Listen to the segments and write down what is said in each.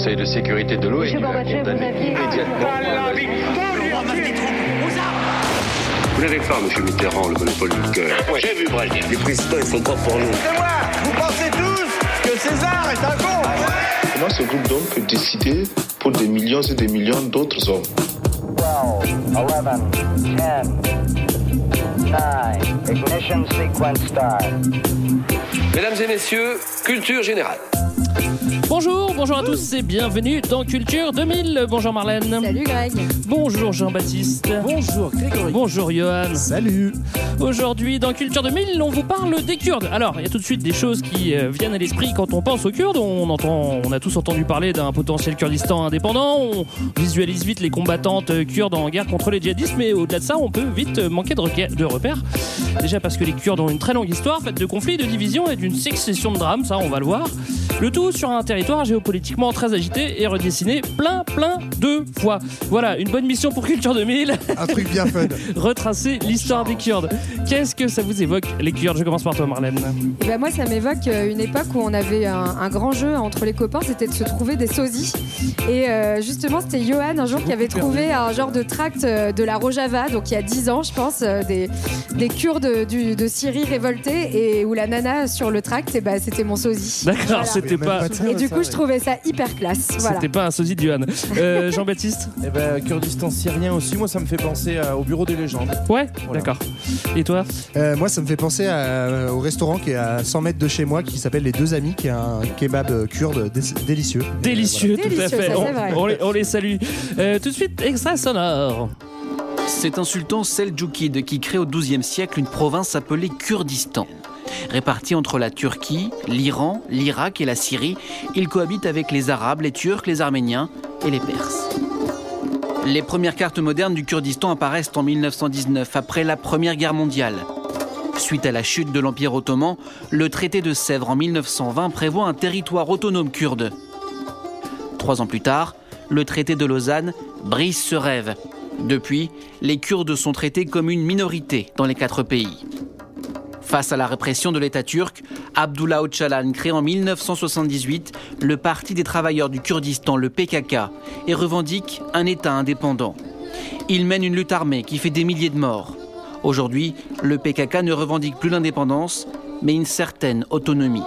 Conseil de sécurité de l'ONU a condamné immédiatement. Vous n'avez pas, monsieur Mitterrand, le monopole du cœur. Moi j'ai vu Brel. Les présidents, ils sont pas pour nous. C'est moi Vous pensez tous que César est un con Comment ce groupe d'hommes peut décider pour des millions et des millions d'autres hommes? 12, 11, 10, 9, ignition sequence start. Mesdames et messieurs, culture générale. Bonjour, bonjour à tous et bienvenue dans Culture 2000. Bonjour Marlène. Salut Greg. Bonjour Jean-Baptiste. Bonjour Grégory. Bonjour Johan. Salut. Aujourd'hui dans Culture 2000, on vous parle des Kurdes. Alors, il y a tout de suite des choses qui euh, viennent à l'esprit quand on pense aux Kurdes. On entend, on a tous entendu parler d'un potentiel Kurdistan indépendant. On visualise vite les combattantes euh, kurdes en guerre contre les djihadistes, mais au-delà de ça, on peut vite euh, manquer de, repères. Déjà parce que les Kurdes ont une très longue histoire faite de conflits, de divisions et d'une succession de drames. Ça, on va le voir. Le tout sur un territoire géopolitiquement très agité et redessiné plein, plein de fois. Voilà, une bonne mission pour Culture 2000. Un truc bien fun. Retracer l'histoire des Kurdes. Qu'est-ce que ça vous évoque, les Kurdes? Je commence par toi, Marlène. Et ben moi, ça m'évoque euh, une époque où on avait un, un grand jeu entre les copains, c'était de se trouver des sosies. Et euh, justement, c'était Johan un jour qui avait trouvé un genre de tract euh, de la Rojava, donc il y a 10 ans, je pense, des, des Kurdes du- de Syrie révoltés, et où la nana sur le tract, et ben, c'était mon sosie. D'accord, Voilà. c'était Même pas. Pas Et du coup, je trouvais ça hyper classe. Voilà. C'était pas un sosie de Johan. Euh, Jean-Baptiste? Eh ben, Kurdistan syrien aussi, moi ça me fait penser à- au bureau des légendes. Ouais, Voilà. d'accord. Et toi? Euh, moi, ça me fait penser à- au restaurant qui est à 100 mètres de chez moi, qui s'appelle Les Deux Amis, qui est un kebab euh, kurde dé- délicieux. Délicieux, tout à fait. ça, on, c'est vrai. on les, on les salue. Euh, tout de suite, extrait sonore. C'est un sultan seldjoukide qui crée au XIIe siècle une province appelée Kurdistan. Répartie entre la Turquie, l'Iran, l'Irak et la Syrie, il cohabite avec les Arabes, les Turcs, les Arméniens et les Perses. Les premières cartes modernes du Kurdistan apparaissent en 1919, après la Première Guerre mondiale. Suite à la chute de l'Empire ottoman, le traité de Sèvres en 1920 prévoit un territoire autonome kurde. Trois ans plus tard, le traité de Lausanne brise ce rêve. Depuis, les Kurdes sont traités comme une minorité dans les quatre pays. Face à la répression de l'État turc, Abdullah Öcalan crée en 1978 le Parti des travailleurs du Kurdistan, le PKK, et revendique un État indépendant. Il mène une lutte armée qui fait des milliers de morts. Aujourd'hui, le PKK ne revendique plus l'indépendance, mais une certaine autonomie.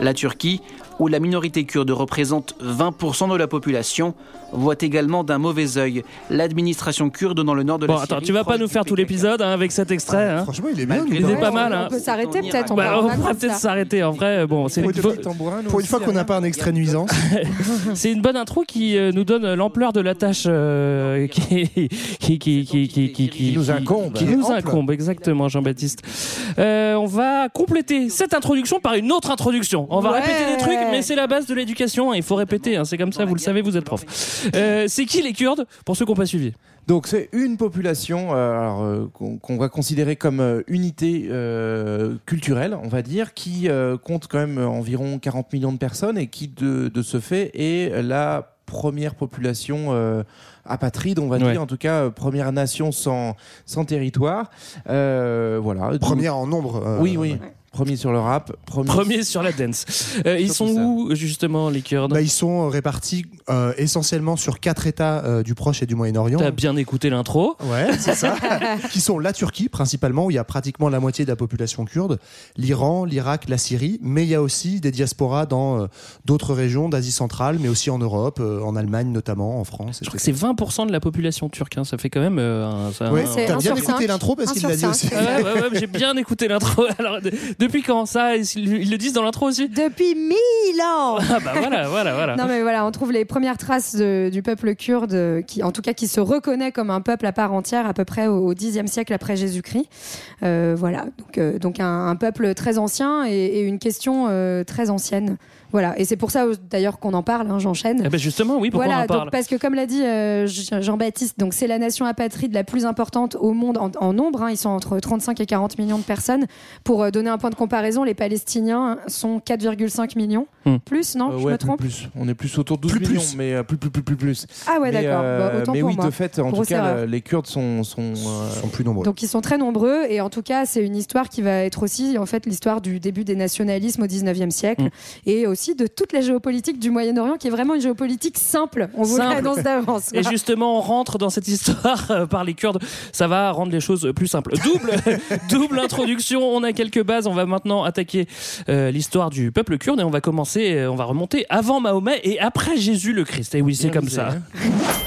La Turquie, où la minorité kurde représente 20% de la population, voit également d'un mauvais œil l'administration kurde dans le nord de la Bon, Syrie. attends, tu vas pas nous faire tout l'épisode hein, avec cet extrait. hein. Franchement, il est bien. Il est pas mal, hein. On peut s'arrêter peut-être. on Bah, on pourrait peut-être s'arrêter. En vrai, bon, c'est Pour une, Pour une fois qu'on n'a pas un extrait nuisance. c'est une bonne intro qui euh, nous donne l'ampleur de la tâche euh, qui, qui, qui, qui, qui, qui, Qui nous incombe. Qui nous incombe, exactement, Jean-Baptiste. Euh, on va compléter cette introduction par une autre introduction. On va Ouais. répéter des trucs, mais c'est la base de l'éducation. Il faut répéter, hein, c'est comme ça, vous le savez, vous êtes prof. Euh, c'est qui les Kurdes, pour ceux qui n'ont pas suivi? Donc c'est une population euh, alors, euh, qu'on qu'on va considérer comme euh, unité euh, culturelle, on va dire, qui euh, compte quand même environ 40 millions de personnes et qui de, de ce fait est la première population euh, apatride, on va Ouais. dire, en tout cas euh, première nation sans, sans territoire. Euh, voilà. Première en nombre. euh, Oui, oui. ouais. Premier sur le rap. Premier, Premier sur la dance. Euh, ils sont où, justement, les Kurdes Bah, ils sont répartis euh, essentiellement sur quatre États euh, du Proche et du Moyen-Orient. T'as bien écouté l'intro. Ouais, c'est ça. qui sont la Turquie principalement, où il y a pratiquement la moitié de la population kurde, l'Iran, l'Irak, la Syrie, mais il y a aussi des diasporas dans euh, d'autres régions d'Asie centrale, mais aussi en Europe, euh, en Allemagne notamment, en France. Je crois que c'est 20% de la population turque. hein. Ça fait quand même euh, un. ça- Ouais, un- t'as bien écouté l'intro parce qu'il l'a dit aussi. Ah ouais, ouais, ouais, j'ai bien écouté l'intro. Alors, depuis quand ça Ils le disent dans l'intro aussi Depuis mille ans Ah bah voilà, voilà, voilà. Non mais voilà, on trouve les premières traces de- du peuple kurde, qui en tout cas qui se reconnaît comme un peuple à part entière à peu près au au Xe siècle après Jésus-Christ. Euh, voilà, donc, euh, donc un, un peuple très ancien et, et une question euh, très ancienne. Voilà, et c'est pour ça euh, d'ailleurs qu'on en parle, hein, j'enchaîne. Eh ben justement, oui, pourquoi voilà, on en parle donc, parce que comme l'a dit euh, Jean- Jean-Baptiste, donc c'est la nation apatride la plus importante au monde en, en nombre. hein. ils sont entre 35 et 40 millions de personnes. Pour euh, donner un point de comparaison, les Palestiniens sont 4,5 millions. Hmm. Plus, non Euh, Je me plus, trompe plus. On est plus autour de 12 Plus, millions, plus. mais euh, plus, plus, plus, plus, plus. Ah ouais, Mais, d'accord. euh, Bah, autant mais pour oui, moi. de fait, en tout cas, erreur. les Kurdes sont, sont, euh, sont plus nombreux. Donc ils sont très nombreux et en tout cas c'est une histoire qui va être aussi en fait l'histoire du début des nationalismes au 19e siècle Mm. et aussi aussi de toute la géopolitique du Moyen-Orient, qui est vraiment une géopolitique simple. On vous Simple. l'annonce d'avance. Et justement, on rentre dans cette histoire euh, par les Kurdes. Ça va rendre les choses plus simples. Double, double introduction. On a quelques bases. On va maintenant attaquer euh, l'histoire du peuple kurde et on va commencer, euh, on va remonter avant Mahomet et après Jésus le Christ. Et oui, c'est comme ça.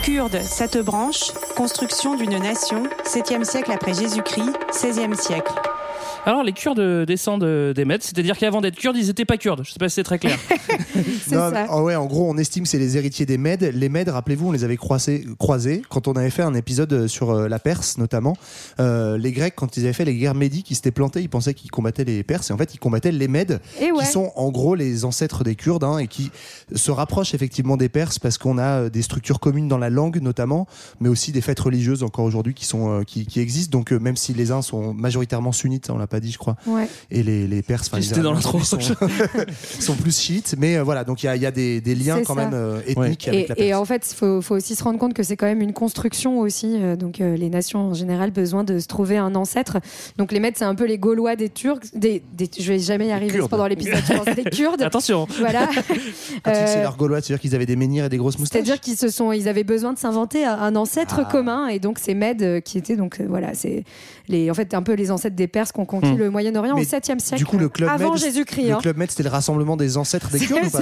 Kurde, cette branche, construction d'une nation, 7e siècle après Jésus-Christ, 16e siècle. Alors, les Kurdes descendent des Mèdes, c'est-à-dire qu'avant d'être Kurdes, ils n'étaient pas Kurdes. Je sais pas si c'est très clair. Non, ah ouais, en gros, on estime que c'est les héritiers des Mèdes. Les Mèdes, rappelez-vous, on les avait croisés, croisés quand on avait fait un épisode sur euh, la Perse, notamment. Euh, les Grecs, quand ils avaient fait les guerres médiques, ils s'étaient plantés, ils pensaient qu'ils combattaient les Perses, et en fait, ils combattaient les Mèdes, Et ouais. qui sont en gros les ancêtres des Kurdes, hein, et qui se rapprochent effectivement des Perses parce qu'on a euh, des structures communes dans la langue, notamment, mais aussi des fêtes religieuses encore aujourd'hui qui sont euh, qui, qui existent. Donc, euh, même si les uns sont majoritairement sunnites, ça, on l'a pas dit, je crois, Ouais. et les, les Perses, enfin, les dans l'intro. sont, sont plus chiites, mais euh, voilà, donc il y a, il y a des, des liens quand ça. même euh, ethniques avec Et, la Perse. et en fait, il faut, faut aussi se rendre compte que c'est quand même une construction aussi. euh, donc, euh, les nations en général besoin de se trouver un ancêtre. Donc, les Mèdes, c'est un peu les Gaulois des Turcs. Des, des- je vais jamais y arriver pendant l'épisode. je pense, des Kurdes. Attention. Voilà. C'est leur gaulois, c'est-à-dire qu'ils avaient des menhirs et des grosses moustaches. C'est-à-dire qu'ils se sont, ils avaient besoin de s'inventer un- un ancêtre Ah. commun, et donc c'est Mèdes qui étaient donc voilà, c'est les, en fait un peu les ancêtres des Perses qui ont conquis Hmm. le Moyen-Orient au Mais 7e siècle, Du coup, le club avant Med, Jésus-Christ. Le hein. club Med, c'était le rassemblement des ancêtres des Kurdes ou pas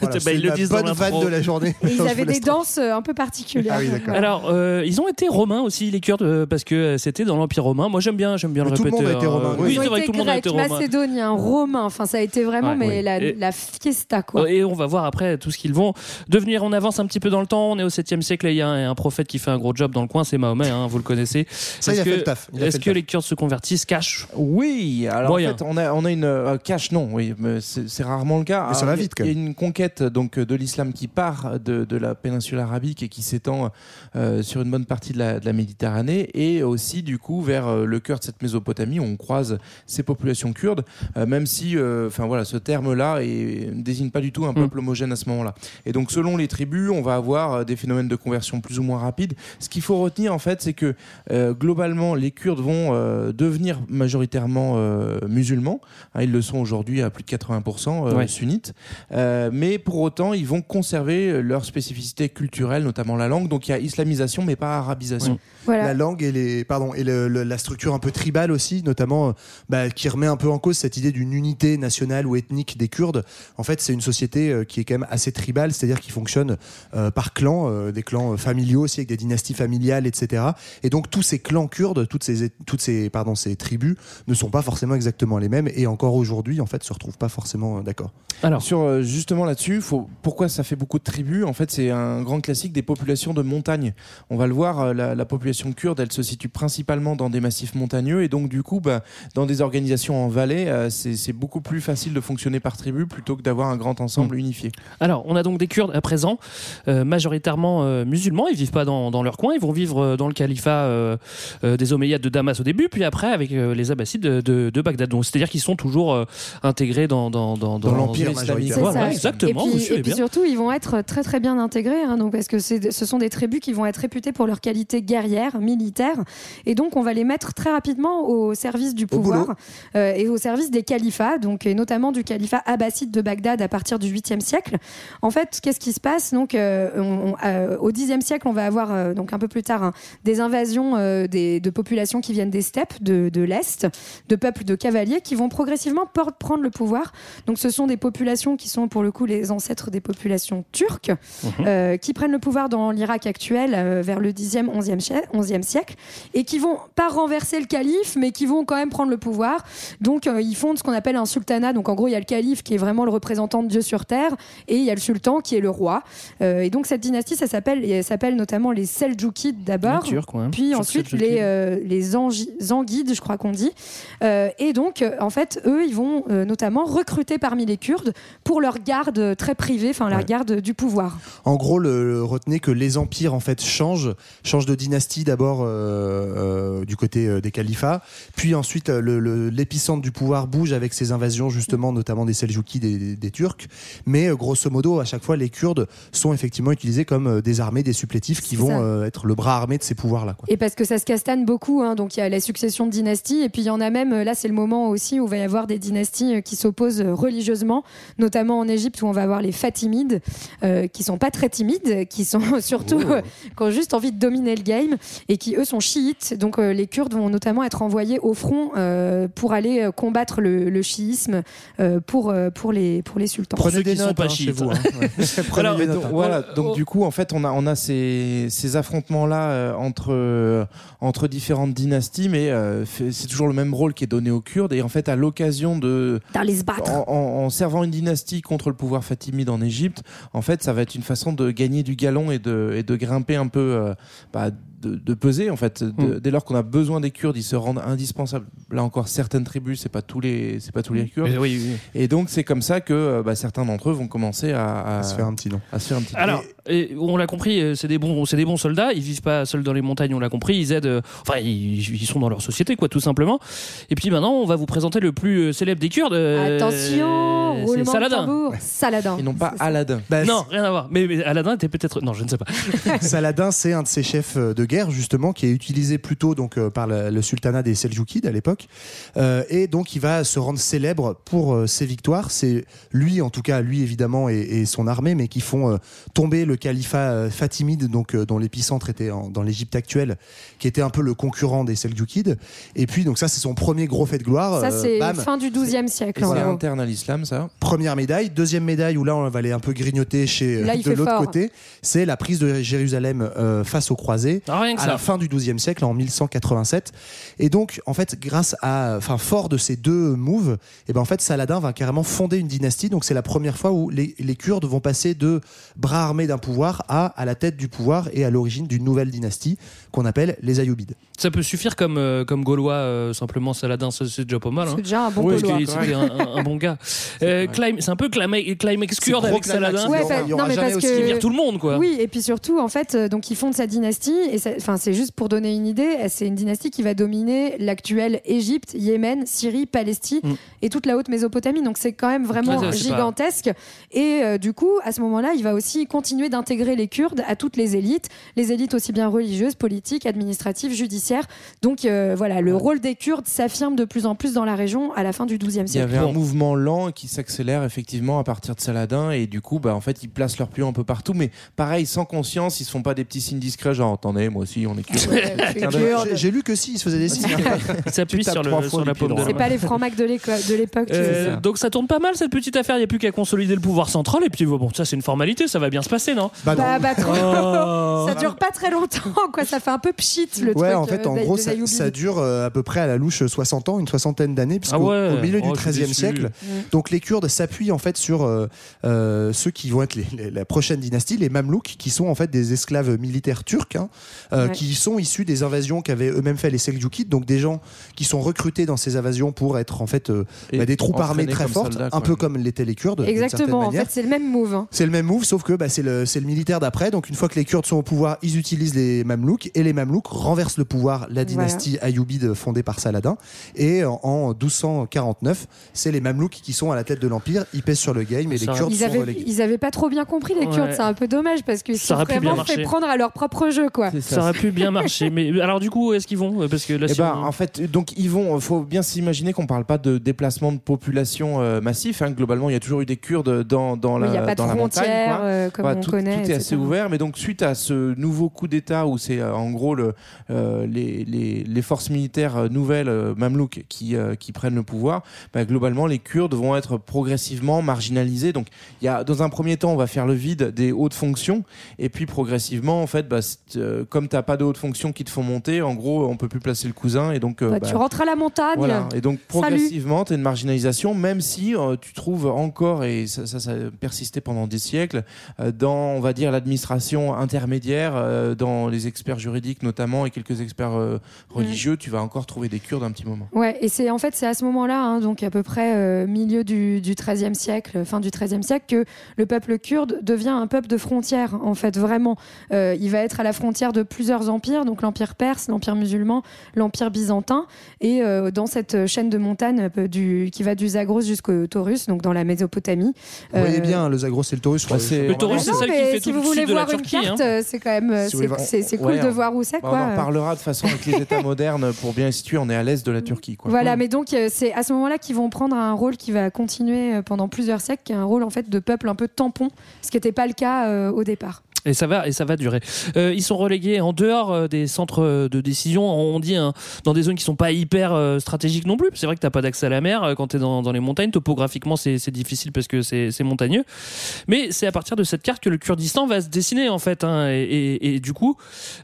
voilà, Bah, ils le la disent bonne vanne de la journée. Et ils avaient des danses euh, un peu particulières. Ah oui. Alors, euh, ils ont été romains aussi, les Kurdes, euh, parce que c'était dans l'Empire romain. Moi, j'aime bien, j'aime bien Mais le tout le répéter. monde a été hein. romain, Oui, Ils ont c'est vrai que tout le monde a été romain. macédoniens, romains. Enfin, ça a été vraiment mais oui. la, fiesta quoi. Et on va voir après tout ce qu'ils vont devenir. On avance un petit peu dans le temps. On est au 7e siècle et il y a un, prophète qui fait un gros job dans le coin. C'est Mahomet, hein, vous le connaissez. Ça, il Est-ce a fait que- le taf. Est-ce que les Kurdes se convertissent? Cash? Oui, alors Moyen. en fait, on a, on a une euh, cash, non, oui, mais c'est c'est rarement le cas. Mais ça Alors, va il y a- vite, quand Il y a une conquête donc de l'islam qui part de, de la péninsule arabique et qui s'étend euh, sur une bonne partie de la, de la Méditerranée et aussi du coup vers euh, le cœur de cette Mésopotamie où on croise ces populations kurdes, euh, même si, euh, enfin voilà, ce terme-là est- ne désigne pas du tout un Mm. peuple homogène à ce moment-là. Et donc selon les tribus, on va avoir euh, des phénomènes de conversion plus ou moins rapides. Ce qu'il faut retenir en fait, c'est que euh, globalement, les Kurdes vont euh, devenir majoritairement euh, musulmans. Hein, ils le sont aujourd'hui à plus de 80% euh, Ouais. sunnites. Euh, mais pour autant, ils vont conserver leur spécificité culturelle, notamment la langue. Donc il y a islamisation, mais pas arabisation. Voilà. La langue et les pardon et le- le- la structure un peu tribale aussi, notamment bah, qui remet un peu en cause cette idée d'une unité nationale ou ethnique des Kurdes. En fait, c'est une société qui est quand même assez tribale, c'est-à-dire qui fonctionne euh, par clans, euh, des clans familiaux aussi avec des dynasties familiales, etc. Et donc tous ces clans kurdes, toutes ces toutes ces pardon ces tribus ne sont pas forcément exactement les mêmes et encore aujourd'hui en fait se retrouvent pas forcément euh, d'accord. Alors, Sur euh, justement là-dessus, faut, pourquoi ça fait beaucoup de tribus? En fait, c'est un grand classique des populations de montagne. On va le voir, euh, la, la population kurde, elle se situe principalement dans des massifs montagneux et donc du coup, bah, dans des organisations en vallée, euh, c'est c'est beaucoup plus facile de fonctionner par tribu plutôt que d'avoir un grand ensemble unifié. alors, on a donc des Kurdes à présent, euh, majoritairement euh, musulmans. Ils vivent pas dans, dans leur coin. Ils vont vivre dans le califat euh, euh, des Omeyyades de Damas au début, puis après avec euh, les Abbassides de, de- de Bagdad. Donc, c'est-à-dire qu'ils sont toujours euh, intégrés dans dans dans, Dans l'empire islamique. Voilà, exactement. Et puis, monsieur et puis bien. surtout, ils vont être très très bien intégrés, hein, donc parce que ce sont des tribus qui vont être réputées pour leur qualité guerrière, militaire, et donc on va les mettre très rapidement au service du pouvoir euh, et au service des califats, donc et notamment du califat abbasside de Bagdad à partir du 8e siècle. En fait, qu'est-ce qui se passe? Donc, euh, on- on- euh, au 10e siècle, on va avoir euh, donc un peu plus tard hein, des invasions euh, des, de populations qui viennent des steppes de, de l'est, de peuples de cavaliers qui vont progressivement prendre le pouvoir. Donc, ce sont des populations qui sont pour le coup les ancêtres des populations turques, euh, qui prennent le pouvoir dans l'Irak actuel euh, vers le 10e, 11e, chai- 11e siècle, et qui vont pas renverser le calife, mais qui vont quand même prendre le pouvoir. Donc, euh, ils fondent ce qu'on appelle un sultanat. Donc, en gros, il y a le calife qui est vraiment le représentant de Dieu sur terre, et il y a le sultan qui est le roi. Et donc, cette dynastie, ça s'appelle, s'appelle notamment les Seljoukides d'abord. Ouais. Puis ensuite les, les Angi- je crois qu'on dit. Euh, et donc, euh, en fait, eux, ils vont euh, notamment recruter parmi les Kurdes pour leur garde très privée, enfin leur Ouais. garde du pouvoir. En gros, le, le- retenez que les empires en fait changent, changent de dynastie d'abord du côté des califats, puis ensuite l'épicentre du pouvoir bouge avec ces invasions justement, notamment des Seljoukides des, Turcs. Mais grosso modo, à chaque fois, les Kurdes sont effectivement utilisés comme des armées, des supplétifs qui vont euh, être le bras armé de ces pouvoirs-là. Et parce que ça se castagne beaucoup, hein, donc il y a la succession de dynasties, et puis il y en a même, là c'est le moment aussi où il va y avoir des dynasties euh, qui s'opposent euh, religieusement, notamment en Égypte où on va avoir les Fatimides, euh, qui sont pas très timides, qui sont surtout Oh. euh, qui ont juste envie de dominer le game et qui eux sont chiites. Donc euh, les Kurdes vont notamment être envoyés au front euh, pour aller combattre le, le chiisme euh, pour pour les pour les sultans. Prenez ceux des qui sont notes pas hein, chiites. vous. hein. Ouais. Alors, notes, donc, hein. voilà, Oh. donc du coup, en fait, on a, on a ces, ces affrontements-là euh, entre, euh, entre différentes dynasties, mais euh, c'est toujours le même rôle qui est donné aux Kurdes. Et en fait, à l'occasion de. D'aller se battre. En, en- en servant une dynastie contre le pouvoir fatimide en Égypte, en fait, ça va être une façon de gagner du galon et de, et de grimper un peu, euh, bah, de, de peser en fait. De- Dès lors qu'on a besoin des Kurdes, ils se rendent indispensables. Là encore, certaines tribus, c'est pas tous les, c'est pas tous les Kurdes. Mais oui, oui. Et donc, c'est comme ça que euh, bah, certains d'entre eux vont commencer à, à, À se faire un petit nom. à se faire un petit. Alors, et on l'a compris, euh, c'est des bons, c'est des bons soldats. Ils vivent pas seuls dans les montagnes, on l'a compris. Ils aident, euh, enfin, ils, ils sont dans leur société, quoi, tout simplement. Et puis maintenant, on va vous présenter le plus célèbre des Kurdes. Attention, c'est roulement de Saladin. tambour. Saladin. Et non pas. Aladdin. Bah, Non, rien à voir. Mais, mais Aladdin était peut-être, non, je ne sais pas. Saladin, c'est un de ces chefs de guerre justement qui est utilisé plutôt donc euh, par le, le sultanat des Seljoukides à l'époque, Euh, et donc il va se rendre célèbre pour euh, ses victoires. C'est lui, en tout cas, lui évidemment et, et son armée, mais qui font euh, tomber le califat euh, fatimide, donc euh, dont l'épicentre était en- dans l'Égypte actuelle, qui était un peu le concurrent des Seljoukides. Et puis donc ça, c'est son premier gros fait de gloire. Ça c'est fin du XIIe Et siècle. c'est gros. interne à l'islam, ça. Première médaille. Deuxième médaille, où là, on va aller un peu grignoter chez, Là, de l'autre côté, c'est la prise de Jérusalem euh, face aux croisés Ah, rien que à ça. la fin du XIIe siècle, en 1187. Et donc, en fait, grâce à, enfin, fort de ces deux moves, et ben en fait, Saladin va carrément fonder une dynastie. Donc, c'est la première fois où les, les Kurdes vont passer de bras armés d'un pouvoir à à la tête du pouvoir et à l'origine d'une nouvelle dynastie qu'on appelle les Ayyubides. Ça peut suffire comme, euh, comme Gaulois, euh, simplement Saladin, ça, c'est déjà pas mal. Hein. C'est déjà un bon Oui, Gaulois. c'était un, un- un bon gars. Euh, c'est un peu Climax, climax C'est kurde gros avec Saladin. Ouais, bah, il y aura non, mais jamais parce aussi que- Il vire tout le monde, quoi. Oui, et puis surtout, en fait, euh, donc ils fondent sa dynastie, et c'est juste pour donner une idée, c'est une dynastie qui va dominer l'actuelle Égypte, Yémen, Syrie, Palestine Mm. et toute la haute Mésopotamie. Donc c'est quand même vraiment Ouais, c'est pas- gigantesque. Et euh, du coup, à ce moment-là, il va aussi continuer d'intégrer les Kurdes à toutes les élites, les élites aussi bien religieuses, politiques, administratives, judiciaires. Donc euh, voilà, le rôle des Kurdes s'affirme de plus en plus dans la région à la fin du XIIe Il y siècle. avait un mouvement lent qui s'accélère effectivement à partir de Saladin et du coup, bah, en fait, ils placent leur pion un peu partout, mais pareil, sans conscience, ils se font pas des petits signes discrets, genre attendez, moi aussi, on est kurde. J'ai- lu que si, il se faisait des signes. Il s'appuie Tu tapes sur, le, la paume de C'est pas les francs-macs de l'éco- de l'époque. Euh, donc ça tourne pas mal cette petite affaire, il n'y a plus qu'à consolider le pouvoir central et puis bon, ça c'est une formalité, ça va bien se passer, non? Bah non. Bah, bah, trop. Oh. Ça dure pas très longtemps, quoi. Ça fait un peu pchit le Ouais, truc. en fait, euh, en gros, ça, dure euh, à peu près à la louche 60 ans, une soixantaine d'années, puisqu'au Ah ouais. au milieu Oh, du XIIIe siècle, donc les Kurdes s'appuient en fait sur euh, euh, ceux qui vont être les- les- la prochaine dynastie, les Mamelouks, qui sont en fait des esclaves militaires turcs, hein, euh, Ouais. qui sont issus des invasions qu'avaient eux-mêmes fait les Seljoukides, donc des gens qui sont recrutés dans ces invasions pour être en fait euh, bah, des troupes armées très fortes, soldats, un peu comme l'étaient les Kurdes. Exactement. En manière. fait, c'est le même move. hein. C'est le même move, sauf que bah, c'est le, c'est le militaire d'après. Donc une fois que les Kurdes sont au pouvoir, ils utilisent les Mamelouks et les Mamelouks renversent le pouvoir, la dynastie Ayyubide fondée par Saladin. Et en, en 1249, c'est les Mamelouks qui sont à la tête de l'empire. Ils pèsent sur le game et les Kurdes Ils sont avaient, relégués. ils avaient pas trop bien compris les Kurdes. Ouais. C'est un peu dommage parce qu'ils Ça sont aurait pu bien vraiment fait prendre à leur propre jeu, quoi. Ça ça. aurait pu bien marcher, mais alors du coup, où est-ce qu'ils vont Parce que là, si on- en fait, donc ils vont. Faut bien s'imaginer qu'on parle pas de déplacement de population euh, massif. hein. Globalement, il y a toujours eu des Kurdes dans dans Oui, la Il n'y a pas de dans la montagne. euh, comme Voilà, on tout, connaît. tout est etc. assez ouvert, mais donc suite à ce nouveau coup d'État où c'est euh, en gros le, euh, les, les, les forces militaires euh, nouvelles euh, mamelouks qui, qui prennent le pouvoir, bah, globalement les Kurdes vont être progressivement marginalisés. Donc il y a dans un premier temps on va faire le vide des hautes fonctions et puis progressivement en fait bah, comme t'as pas de hautes fonctions qui te font monter, en gros on peut plus placer le cousin et donc Bah, tu rentres à la montagne. voilà. Et donc progressivement, tu as une marginalisation, même si tu trouves encore, et ça, ça, ça a persisté pendant des siècles, dans, on va dire, l'administration intermédiaire, dans les experts juridiques notamment, et quelques experts euh, religieux, tu vas encore trouver des Kurdes un petit moment. Ouais, et c'est en fait c'est à ce moment-là, hein, donc à peu près euh, milieu du, XIIIe siècle, fin du XIIIe siècle, que le peuple kurde devient un peuple de frontière. En fait, vraiment, Euh, il va être à la frontière de plusieurs empires, donc l'empire perse, l'empire musulman, l'empire byzantin, et euh, dans cette chaîne de montagnes du, qui va du Zagros jusqu'au Taurus, donc dans la Mésopotamie. Vous voyez bien, le Zagros et le Taurus. Le Taurus, c'est celle qui fait si tout vous le voulez sud de la voir une carte, hein. c'est quand même c'est- voir- cool Ouais, de en voir savoir où c'est. Bah, quoi. on en reparlera de façon avec les États modernes pour bien situer. On est à l'est de la Turquie. Quoi. Voilà, mais donc euh, c'est à ce moment-là qu'ils vont prendre un rôle qui va continuer euh, pendant plusieurs siècles, qui est un rôle en fait de peuple un peu tampon, ce qui n'était pas le cas euh, au départ. Et ça va, et ça va durer. Euh, ils sont relégués en dehors euh, des centres euh, de décision. On dit hein, dans des zones qui sont pas hyper euh, stratégiques non plus. C'est vrai que t'as pas d'accès à la mer quand t'es dans, dans les montagnes. Topographiquement, c'est difficile parce que c'est montagneux. Mais c'est à partir de cette carte que le Kurdistan va se dessiner en fait. hein. et, et- et du coup,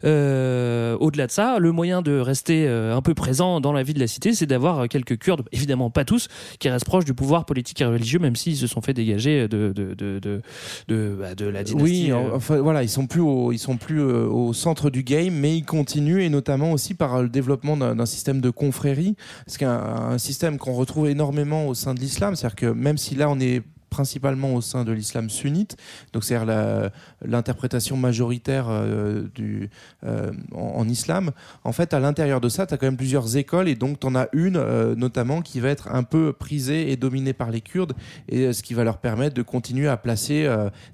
euh, au-delà de ça, le moyen de rester un peu présent dans la vie de la cité, c'est d'avoir quelques Kurdes, évidemment pas tous, qui restent proches du pouvoir politique et religieux, même s'ils se sont fait dégager de de de de, de, bah, de la dynastie. Oui, enfin voilà, ils sont plus au, sont plus euh, au centre du game, mais ils continuent et notamment aussi par le développement d'un système de confrérie, ce qui est un, un système qu'on retrouve énormément au sein de l'islam, c'est-à-dire que même si là on est principalement au sein de l'islam sunnite, donc c'est-à-dire la- l'interprétation majoritaire euh, du, euh, en, en islam. En fait, à l'intérieur de ça, tu as quand même plusieurs écoles et donc tu en as une euh, notamment qui va être un peu prisée et dominée par les Kurdes et ce qui va leur permettre de continuer à placer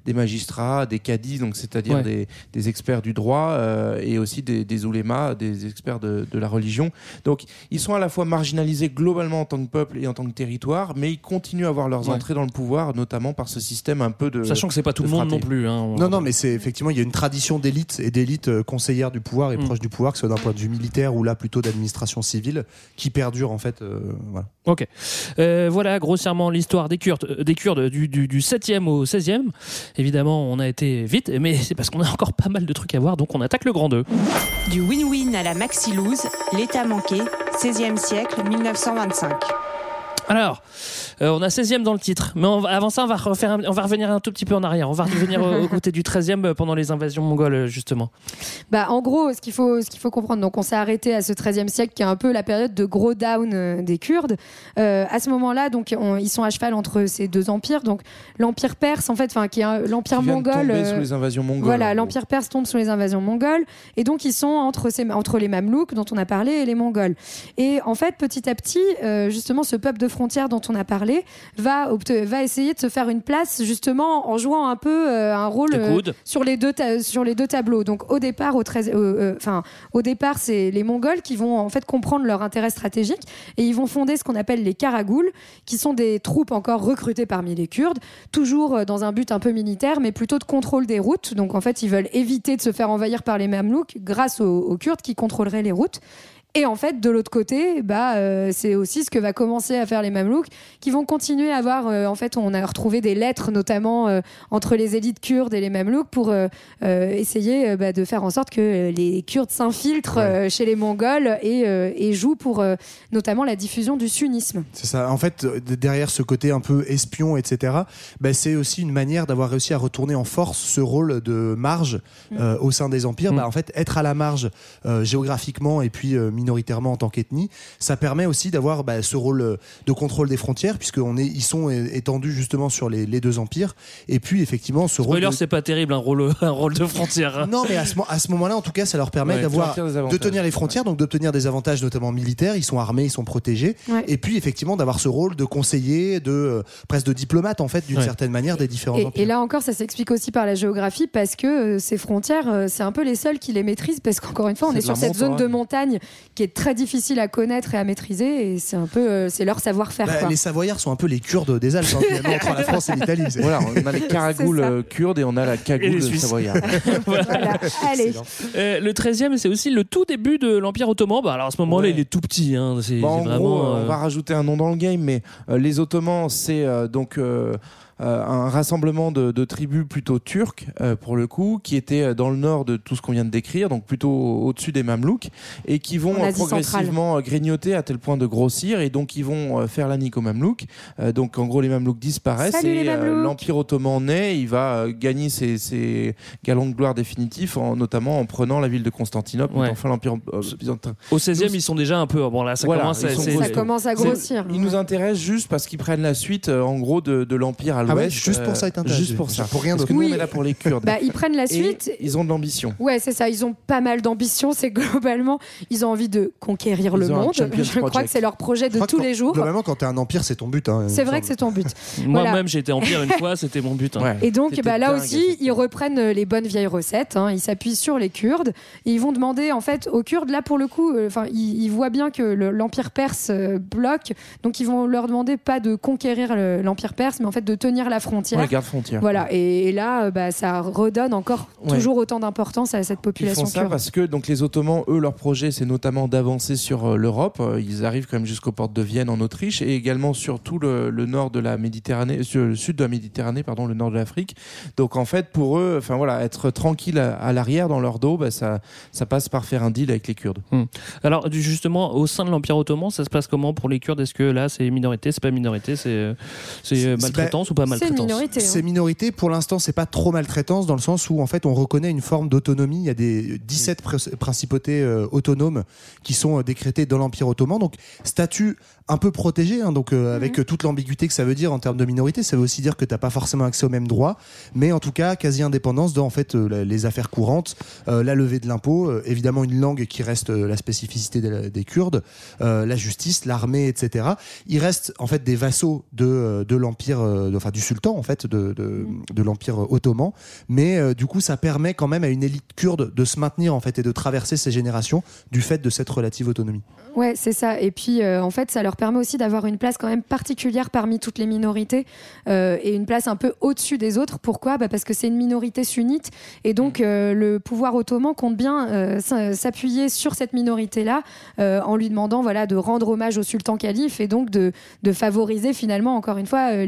des magistrats, des cadis, donc c'est-à-dire Ouais. des, des experts du droit et aussi des, des oulémas, des experts de, de la religion. Donc ils sont à la fois marginalisés globalement en tant que peuple et en tant que territoire, mais ils continuent à avoir leurs Ouais. entrées dans le pouvoir, notamment par ce système un peu de. Sachant que c'est pas tout le monde non plus. hein. On- Non, non, mais c'est effectivement, il y a une tradition d'élite et d'élite euh, conseillère du pouvoir et Mm. proche du pouvoir, que ce soit d'un point de vue militaire ou là plutôt d'administration civile, qui perdure en fait. euh, voilà. Ok. Euh, voilà grossièrement l'histoire des Kurdes, des Kurdes du, du, du 7e au 16e. Évidemment, on a été vite, mais c'est parce qu'on a encore pas mal de trucs à voir, donc on attaque le grand 2. Du win-win à la maxi-lose, l'état manqué, 16e siècle, 1925. Alors, euh, on a 16e dans le titre, mais on va- avant ça, on va, refaire un- on va revenir un tout petit peu en arrière. On va revenir au, au côté du 13e pendant les invasions mongoles, euh, justement. Bah, en gros, ce qu'il faut, ce qu'il faut comprendre, donc on s'est arrêté à ce 13e siècle qui est un peu la période de gros down euh, des Kurdes. Euh, à ce moment-là, donc on- ils sont à cheval entre ces deux empires, donc l'empire perse, en fait, enfin qui est un- l'empire mongol. euh, sous les invasions mongoles. Voilà, l'empire perse tombe sous les invasions mongoles, et donc ils sont entre, ces, entre les Mamelouks dont on a parlé et les Mongols. Et en fait, petit à petit, euh, justement, ce peuple de frontières dont on a parlé va, va essayer de se faire une place, justement, en jouant un peu euh, un rôle Le euh, sur les deux sur les deux tableaux. Donc au départ, au 13 euh, enfin au départ, c'est les Mongols qui vont en fait comprendre leur intérêt stratégique et ils vont fonder ce qu'on appelle les Karagouls, qui sont des troupes encore recrutées parmi les Kurdes, toujours dans un but un peu militaire, mais plutôt de contrôle des routes. Donc en fait, ils veulent éviter de se faire envahir par les Mamelouks grâce aux, aux Kurdes qui contrôleraient les routes. Et en fait, de l'autre côté, bah, euh, c'est aussi ce que va commencer à faire les Mamelouks, qui vont continuer à avoir. euh, en fait, on a retrouvé des lettres, notamment euh, entre les élites kurdes et les Mamelouks, pour euh, euh, essayer euh, bah, de faire en sorte que les Kurdes s'infiltrent euh, chez les Mongols et, euh, et jouent pour euh, notamment la diffusion du sunnisme. C'est ça. En fait, derrière ce côté un peu espion, etc., bah, c'est aussi une manière d'avoir réussi à retourner en force ce rôle de marge euh, au sein des empires. Mm. Bah, en fait, être à la marge euh, géographiquement et puis euh, minoritairement en tant qu'ethnie, ça permet aussi d'avoir bah, ce rôle euh, de contrôle des frontières, puisqu'on est, ils sont euh, étendus justement sur les, les deux empires. Et puis, effectivement, ce rôle. Spoiler, de- c'est pas terrible un rôle, un rôle de frontière. non, mais à ce, à ce moment-là, en tout cas, ça leur permet Ouais, d'avoir, de tenir les frontières, donc d'obtenir des avantages, notamment militaires. Ils sont armés, ils sont protégés. Ouais. Et puis, effectivement, d'avoir ce rôle de conseiller, de euh, presque de diplomate, en fait, d'une Ouais. certaine manière, des différents Et, empires. et là encore, ça s'explique aussi par la géographie parce que euh, ces frontières, euh, c'est un peu les seuls qui les maîtrisent parce qu'encore une fois, on C'est est sur cette zone de montagne. Qui est très difficile à connaître et à maîtriser et c'est un peu, euh, c'est leur savoir-faire. Bah, les Savoyards sont un peu les Kurdes des Alpes, hein, finalement, entre la France et l'Italie. Voilà, on a les caragoules euh, kurdes et on a la cagoule savoyarde. Voilà. Allez. Euh, le 13e, c'est aussi le tout début de l'Empire ottoman. Bah, alors à ce moment-là, Ouais. il est tout petit. Hein. En c'est gros, euh, on va rajouter un nom dans le game, mais euh, les Ottomans, c'est euh, donc un rassemblement de, de tribus plutôt turques, euh, pour le coup, qui étaient euh, dans le nord de tout ce qu'on vient de décrire, donc plutôt au-dessus des Mamelouks, et qui vont euh, progressivement euh, grignoter à tel point de grossir, et donc ils vont euh, faire la nique aux Mamelouks. Euh, donc en gros, les Mamelouks disparaissent, Salut, et euh, l'Empire ottoman naît, il va euh, gagner ses, ses galons de gloire définitifs, en, notamment en prenant la ville de Constantinople, Ouais. enfin l'Empire euh, byzantin. Au 16e, Nous- ils sont déjà un peu. Bon, là, ça Voilà, commence. à-. Ça commence à grossir. Ils nous intéressent juste parce qu'ils prennent la suite, euh, en gros, de, de l'Empire à l'ouest. Ah ouais, juste pour ça, euh, est intéressé. Juste pour ça. Pour rien d'autre. que nous, Oui. on est là pour les Kurdes. Bah, ils prennent la Et suite. ils ont de l'ambition. Ouais, c'est ça. Ils ont pas mal d'ambition. C'est globalement, ils ont envie de conquérir Ils le monde. Je crois project. que c'est leur projet Je de tous quand- les jours. Globalement, quand t'es un empire, c'est ton but. hein, C'est vrai que c'est ton but. Moi-même, Voilà. j'ai été empire une fois, c'était mon but. hein. Ouais. Et donc, bah, là aussi, ils reprennent les bonnes vieilles recettes. hein. Ils s'appuient sur les Kurdes. Et ils vont demander, en fait, aux Kurdes, là, pour le coup, euh, enfin, ils, ils voient bien que le- l'Empire perse euh, bloque. Donc, ils vont leur demander pas de conquérir le- l'Empire perse, mais en fait de tenir la frontière. On les garde frontières. Voilà. Et, et là, euh, bah, ça redonne encore Ouais. toujours autant d'importance à cette Ils population font ça parce que donc les Ottomans, eux, leur projet, c'est notamment d'avancer sur euh, l'Europe. Euh, Ils arrivent quand même jusqu'aux portes de Vienne en Autriche et également sur tout le, le nord de la Méditerranée, sur le sud de la Méditerranée, pardon, le nord de l'Afrique. Donc en fait, pour eux, enfin voilà, être tranquille à, à l'arrière dans leur dos, bah, ça, ça passe par faire un deal avec les Kurdes. Alors du- justement, au sein de l'Empire ottoman, ça se passe comment pour les Kurdes? Est-ce que là, c'est minorité, c'est pas minorité, C'est- maltraitance ou pas C'est maltraitance une minorité. hein. C'est minorité, pour l'instant, c'est pas trop maltraitance dans le sens où en fait on reconnaît une forme d'autonomie. Il y a des 17 pr- principautés euh, autonomes qui sont euh, décrétées dans l'Empire ottoman. Donc statut un peu protégé, hein, donc euh, avec euh, toute l'ambiguïté que ça veut dire en termes de minorité. Ça veut aussi dire que t'as pas forcément accès aux mêmes droits, mais en tout cas quasi indépendance dans en fait euh, les affaires courantes, euh, la levée de l'impôt, euh, évidemment une langue qui reste euh, la spécificité des, des Kurdes, euh, la justice, l'armée, etc. Ils restent en fait des vassaux de, de l'empire, euh, de- enfin du sultan en fait de, de, de l'empire ottoman, mais euh, du coup ça permet quand même à une élite kurde de se maintenir en fait et de traverser ces générations du fait de cette relative autonomie. Ouais, c'est ça. Et puis, euh, en fait, ça leur permet aussi d'avoir une place quand même particulière parmi toutes les minorités euh, et une place un peu au-dessus des autres. Pourquoi? Bah Parce que c'est une minorité sunnite et donc euh, le pouvoir ottoman compte bien s'appuyer sur cette minorité-là euh, en lui demandant voilà, de rendre hommage au sultan calife et donc de, de favoriser finalement, encore une fois, euh,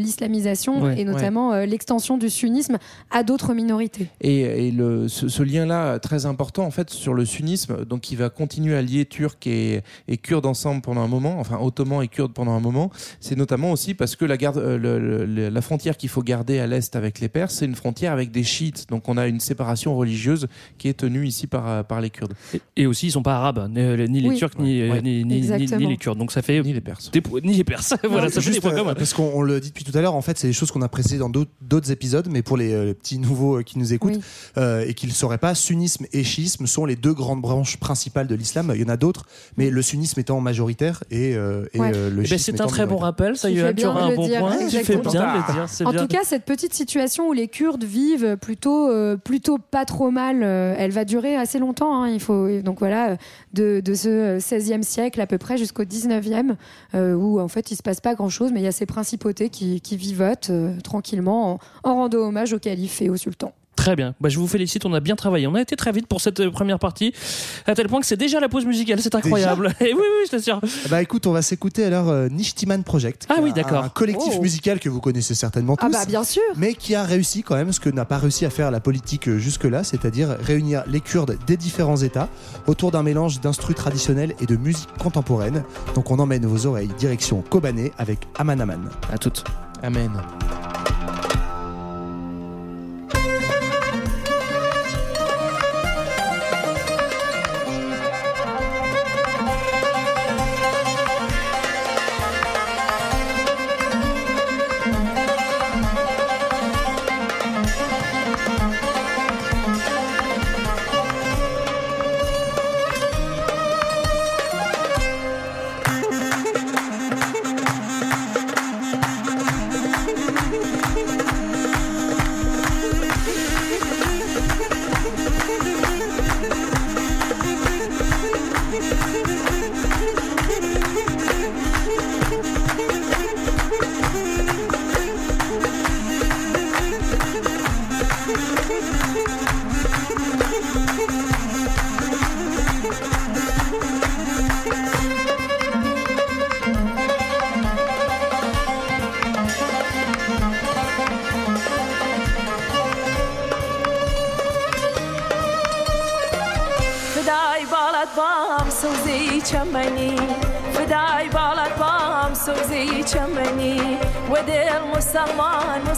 Ouais, et notamment euh, l'extension du sunnisme à d'autres minorités. Et, et le, ce, ce lien-là, très important en fait sur le sunnisme, donc qui va continuer à lier Turcs et, et Kurdes ensemble pendant un moment, enfin Ottomans et Kurdes pendant un moment, c'est notamment aussi parce que la, garde, euh, le- le- la frontière qu'il faut garder à l'est avec les Perses, c'est une frontière avec des chiites. Donc on a une séparation religieuse qui est tenue ici par, euh, par les Kurdes. Et, et aussi, ils sont pas arabes, ni, ni les Oui. Turcs, ni, Ouais. ni, ni- ni- Exactement. ni les Kurdes. Donc ça fait Ni les Perses. des ni les Perses. voilà, ça fait des points euh, communs. parce qu'on on le dit depuis tout à l'heure, en fait, c'est des choses qu'on a précisées dans d'autres- épisodes, mais pour les, euh, les petits nouveaux euh, qui nous écoutent Oui. euh, et qui ne le sauraient pas, sunnisme et chiisme sont les deux grandes branches principales de l'islam. Il y en a d'autres, mais le sunnisme étant majoritaire et, euh, et, Ouais. euh, le Eh ben, chiisme c'est un très bon rappel, ça Yoann, fais tu bien auras un bon dire, point. Tu fais bien de le dire, c'est En bien. tout cas, cette petite situation où les Kurdes vivent plutôt, euh, plutôt pas trop mal, euh, elle va durer assez longtemps. hein. il faut donc voilà, de, de ce euh, 16e siècle à peu près jusqu'au 19e, euh, où en fait il se passe pas grand chose, mais il y a ces principautés qui, qui vivotent tranquillement en, en rendant hommage au calife et au sultan. Très bien. Bah, je vous félicite, on a bien travaillé. On a été très vite pour cette euh, première partie, à tel point que c'est déjà la pause musicale. C'est incroyable. Et oui, oui, je t'assure. Bah écoute, on va s'écouter alors euh, Nishtiman Project. qui Ah est oui, un- d'accord. Un collectif Oh. musical que vous connaissez certainement tous. Ah bah bien sûr. mais qui a réussi quand même ce que n'a pas réussi à faire la politique euh, jusque-là, c'est-à-dire réunir les Kurdes des différents États autour d'un mélange d'instrus traditionnels et de musique contemporaine. Donc on emmène vos oreilles direction Kobané avec Aman Aman. À toutes. Amen.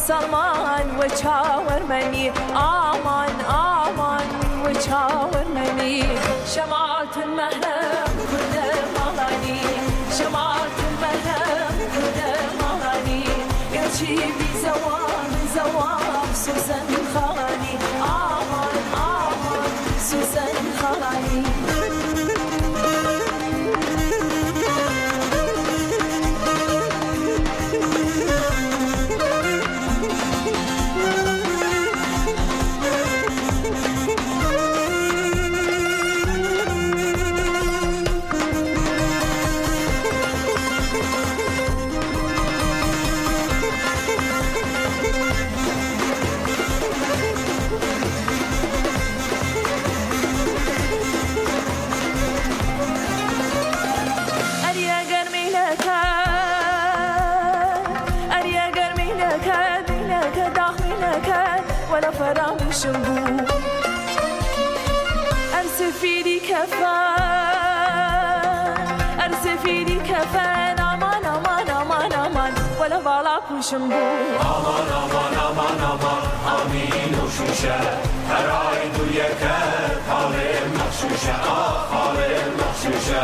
سلمان وشاورمني آمان آمان وشاور مني المهنة كل مغاني شمعة المهنة cefen aman aman aman aman. Bala bala kuşum bu. Aman aman aman aman. Amin hoşuşe Her ay du yeker. Harem nakşuşe ah harem nakşuşe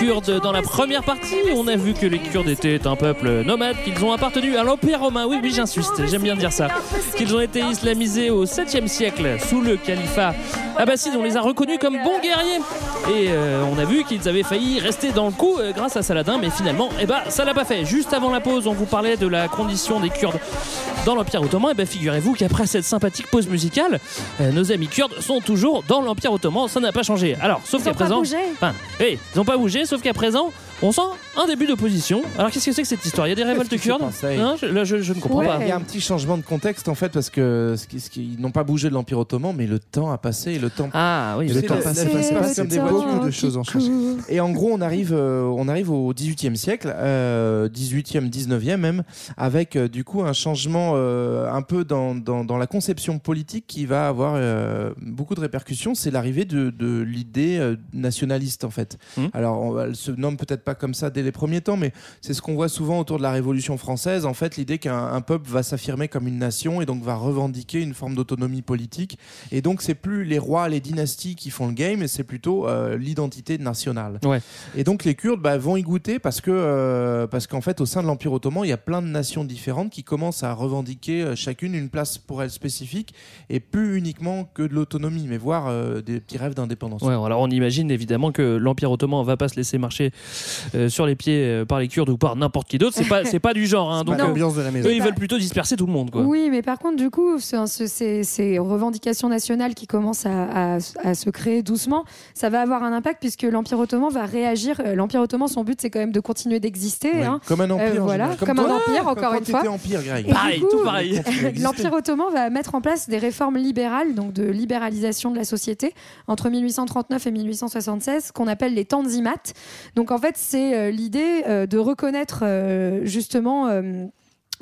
Kurdes. Dans la première partie, on a vu que les Kurdes étaient un peuple nomade, qu'ils ont appartenu à l'Empire romain. Oui, oui, j'insiste, j'aime bien dire ça. Qu'ils ont été islamisés au 7e siècle sous le califat abbasside. On les a reconnus comme bons guerriers. Et euh, on a vu qu'ils avaient failli rester dans le coup euh, grâce à Saladin, mais finalement, eh ben, ça l'a pas fait. Juste avant la pause, on vous parlait de la condition des Kurdes dans l'Empire ottoman. Et ben, figurez-vous qu'après cette sympathique pause musicale, euh, nos amis kurdes sont toujours dans l'Empire ottoman. Ça n'a pas changé. Alors, sauf Ils qu'à présent, bougé. enfin, oui, ils n'ont pas bougé, sauf qu'à présent, on sent un début d'opposition. Alors, qu'est-ce que c'est que cette histoire? Il y a des révoltes kurdes Hein je, Là, je, je ne comprends pas. Il y a un petit changement de contexte en fait parce que ce qui- ce qui- ils n'ont pas bougé de l'Empire ottoman, mais le temps a passé et le temps. Ah oui, le temps passe le comme des. Beaucoup de choses ont changé. Et en gros, on arrive, euh, on arrive au 18e siècle, euh, 18e, 19e même, avec euh, du coup un changement euh, un peu dans, dans, dans la conception politique qui va avoir euh, beaucoup de répercussions. C'est l'arrivée de, de l'idée euh, nationaliste en fait. Alors, on- elle se nomme peut-être pas comme ça dès les premiers temps, mais c'est ce qu'on voit souvent autour de la Révolution française. En fait, l'idée qu'un un peuple va s'affirmer comme une nation et donc va revendiquer une forme d'autonomie politique. Et donc, c'est plus les rois, les dynasties qui font le game, c'est plutôt euh, l'identité nationale. Ouais. Et donc les Kurdes bah, vont y goûter parce que euh, parce qu'en fait au sein de l'Empire ottoman il y a plein de nations différentes qui commencent à revendiquer euh, chacune une place pour elle spécifique et plus uniquement que de l'autonomie mais voir euh, des petits rêves d'indépendance. Ouais, alors on imagine évidemment que l'Empire ottoman va pas se laisser marcher euh, sur les pieds euh, par les Kurdes ou par n'importe qui d'autre. C'est pas, c'est pas du genre. Hein, pas donc, l'ambiance de la maison. Eux, ils veulent plutôt disperser tout le monde. Quoi. Oui, mais par contre, du coup, ce- ce- ces, ces revendications nationales qui commencent à, à- à se créer doucement, ça va avoir un impact puisque l'Empire ottoman va réagir. Euh, L'Empire ottoman, son but, c'est quand même de continuer d'exister. Ouais, hein. comme un empire, Euh, voilà. Comme un empire, encore une fois. empire, Greg. Et du Pareil, coup, tout pareil. L'Empire ottoman va mettre en place des réformes libérales, donc de libéralisation de la société, entre 1839 et 1876, qu'on appelle les tanzimat. Donc en fait, c'est euh, l'idée euh, de reconnaître euh, justement.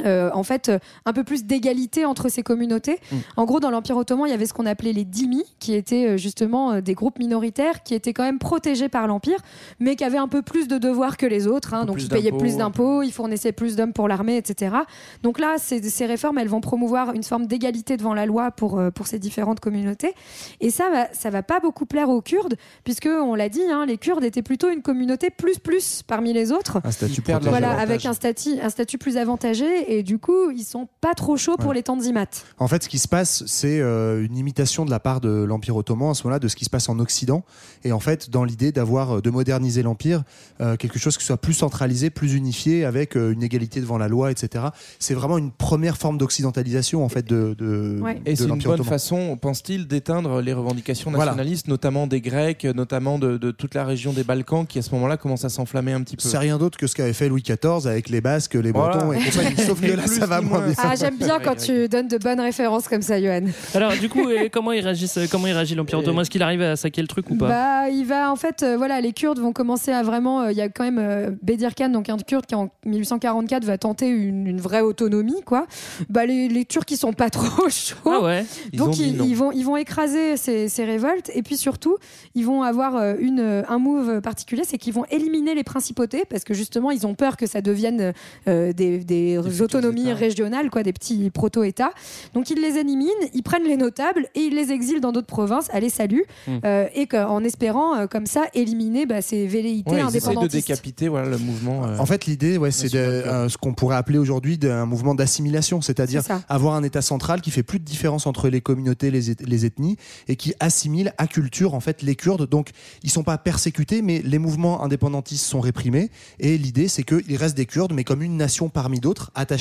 Euh, en fait, euh, un peu plus d'égalité entre ces communautés. Mm. En gros, dans l'Empire ottoman, il y avait ce qu'on appelait les dhimmi, qui étaient euh, justement des groupes minoritaires qui étaient quand même protégés par l'Empire, mais qui avaient un peu plus de devoirs que les autres. hein. donc, ils payaient plus d'impôts, ils fournissaient plus d'hommes pour l'armée, etc. Donc là, ces, ces réformes, elles vont promouvoir une forme d'égalité devant la loi pour, pour ces différentes communautés. Et ça, va, ça va pas beaucoup plaire aux Kurdes, puisque, on l'a dit, hein, les Kurdes étaient plutôt une communauté plus plus parmi les autres. Un statut. Voilà, avec un statut, un statut plus avantagé, et du coup, ils sont pas trop chauds pour les tanzimats. En fait, ce qui se passe, c'est euh, une imitation de la part de l'Empire ottoman à ce moment-là de ce qui se passe en Occident. Et en fait, dans l'idée d'avoir, euh, de moderniser l'Empire, euh, quelque chose qui soit plus centralisé, plus unifié, avec euh, une égalité devant la loi, etc. C'est vraiment une première forme d'occidentalisation, en fait, de, de, Ouais. Et de c'est une bonne ottoman. façon, pense-t-il, d'éteindre les revendications Voilà. nationalistes, notamment des Grecs, notamment de, de toute la région des Balkans, qui à ce moment-là commence à s'enflammer un petit peu. C'est rien d'autre que ce qu'avait fait Louis XIV avec les Basques, les Voilà. Bretons et compagnie. Sauf Sauf que là, ça va moins bien. Ah, j'aime bien quand tu donnes de bonnes références comme ça, Johan. Alors, du coup, comment il réagit, comment il réagit l'Empire Ottoman? Est-ce qu'il arrive à saquer le truc ou pas? Bah, il va en fait, euh, voilà, les Kurdes vont commencer à vraiment. euh, Il y a quand même euh, Bedir Khan, donc un Kurde qui en 1844 va tenter une, une vraie autonomie, quoi. Bah, les, les Turcs, ils sont pas trop chauds. Ah ouais. Donc ils, vont ils vont écraser ces, ces révoltes et puis surtout ils vont avoir euh, une euh, un move particulier c'est qu'ils vont éliminer les principautés parce que justement ils ont peur que ça devienne euh, des, des autonomies régionales quoi des petits proto États donc ils les éliminent ils prennent les notables et ils les exilent dans d'autres provinces allez salut Mm. Euh, et que- en espérant euh, comme ça éliminer bah, ces velléités Ouais, ils essayent de indépendantistes décapiter voilà, le mouvement. euh, En fait, l'idée, ouais, c'est de- euh, ce qu'on pourrait appeler aujourd'hui d'un mouvement d'assimilation, c'est-à-dire avoir un État central qui fait plus de différence entre les communautés, les, eth- les ethnies, et qui assimile à culture en fait les Kurdes. Donc, ils sont pas persécutés, mais les mouvements indépendantistes sont réprimés. Et l'idée, c'est qu'il reste des Kurdes, mais comme une nation parmi d'autres, attachée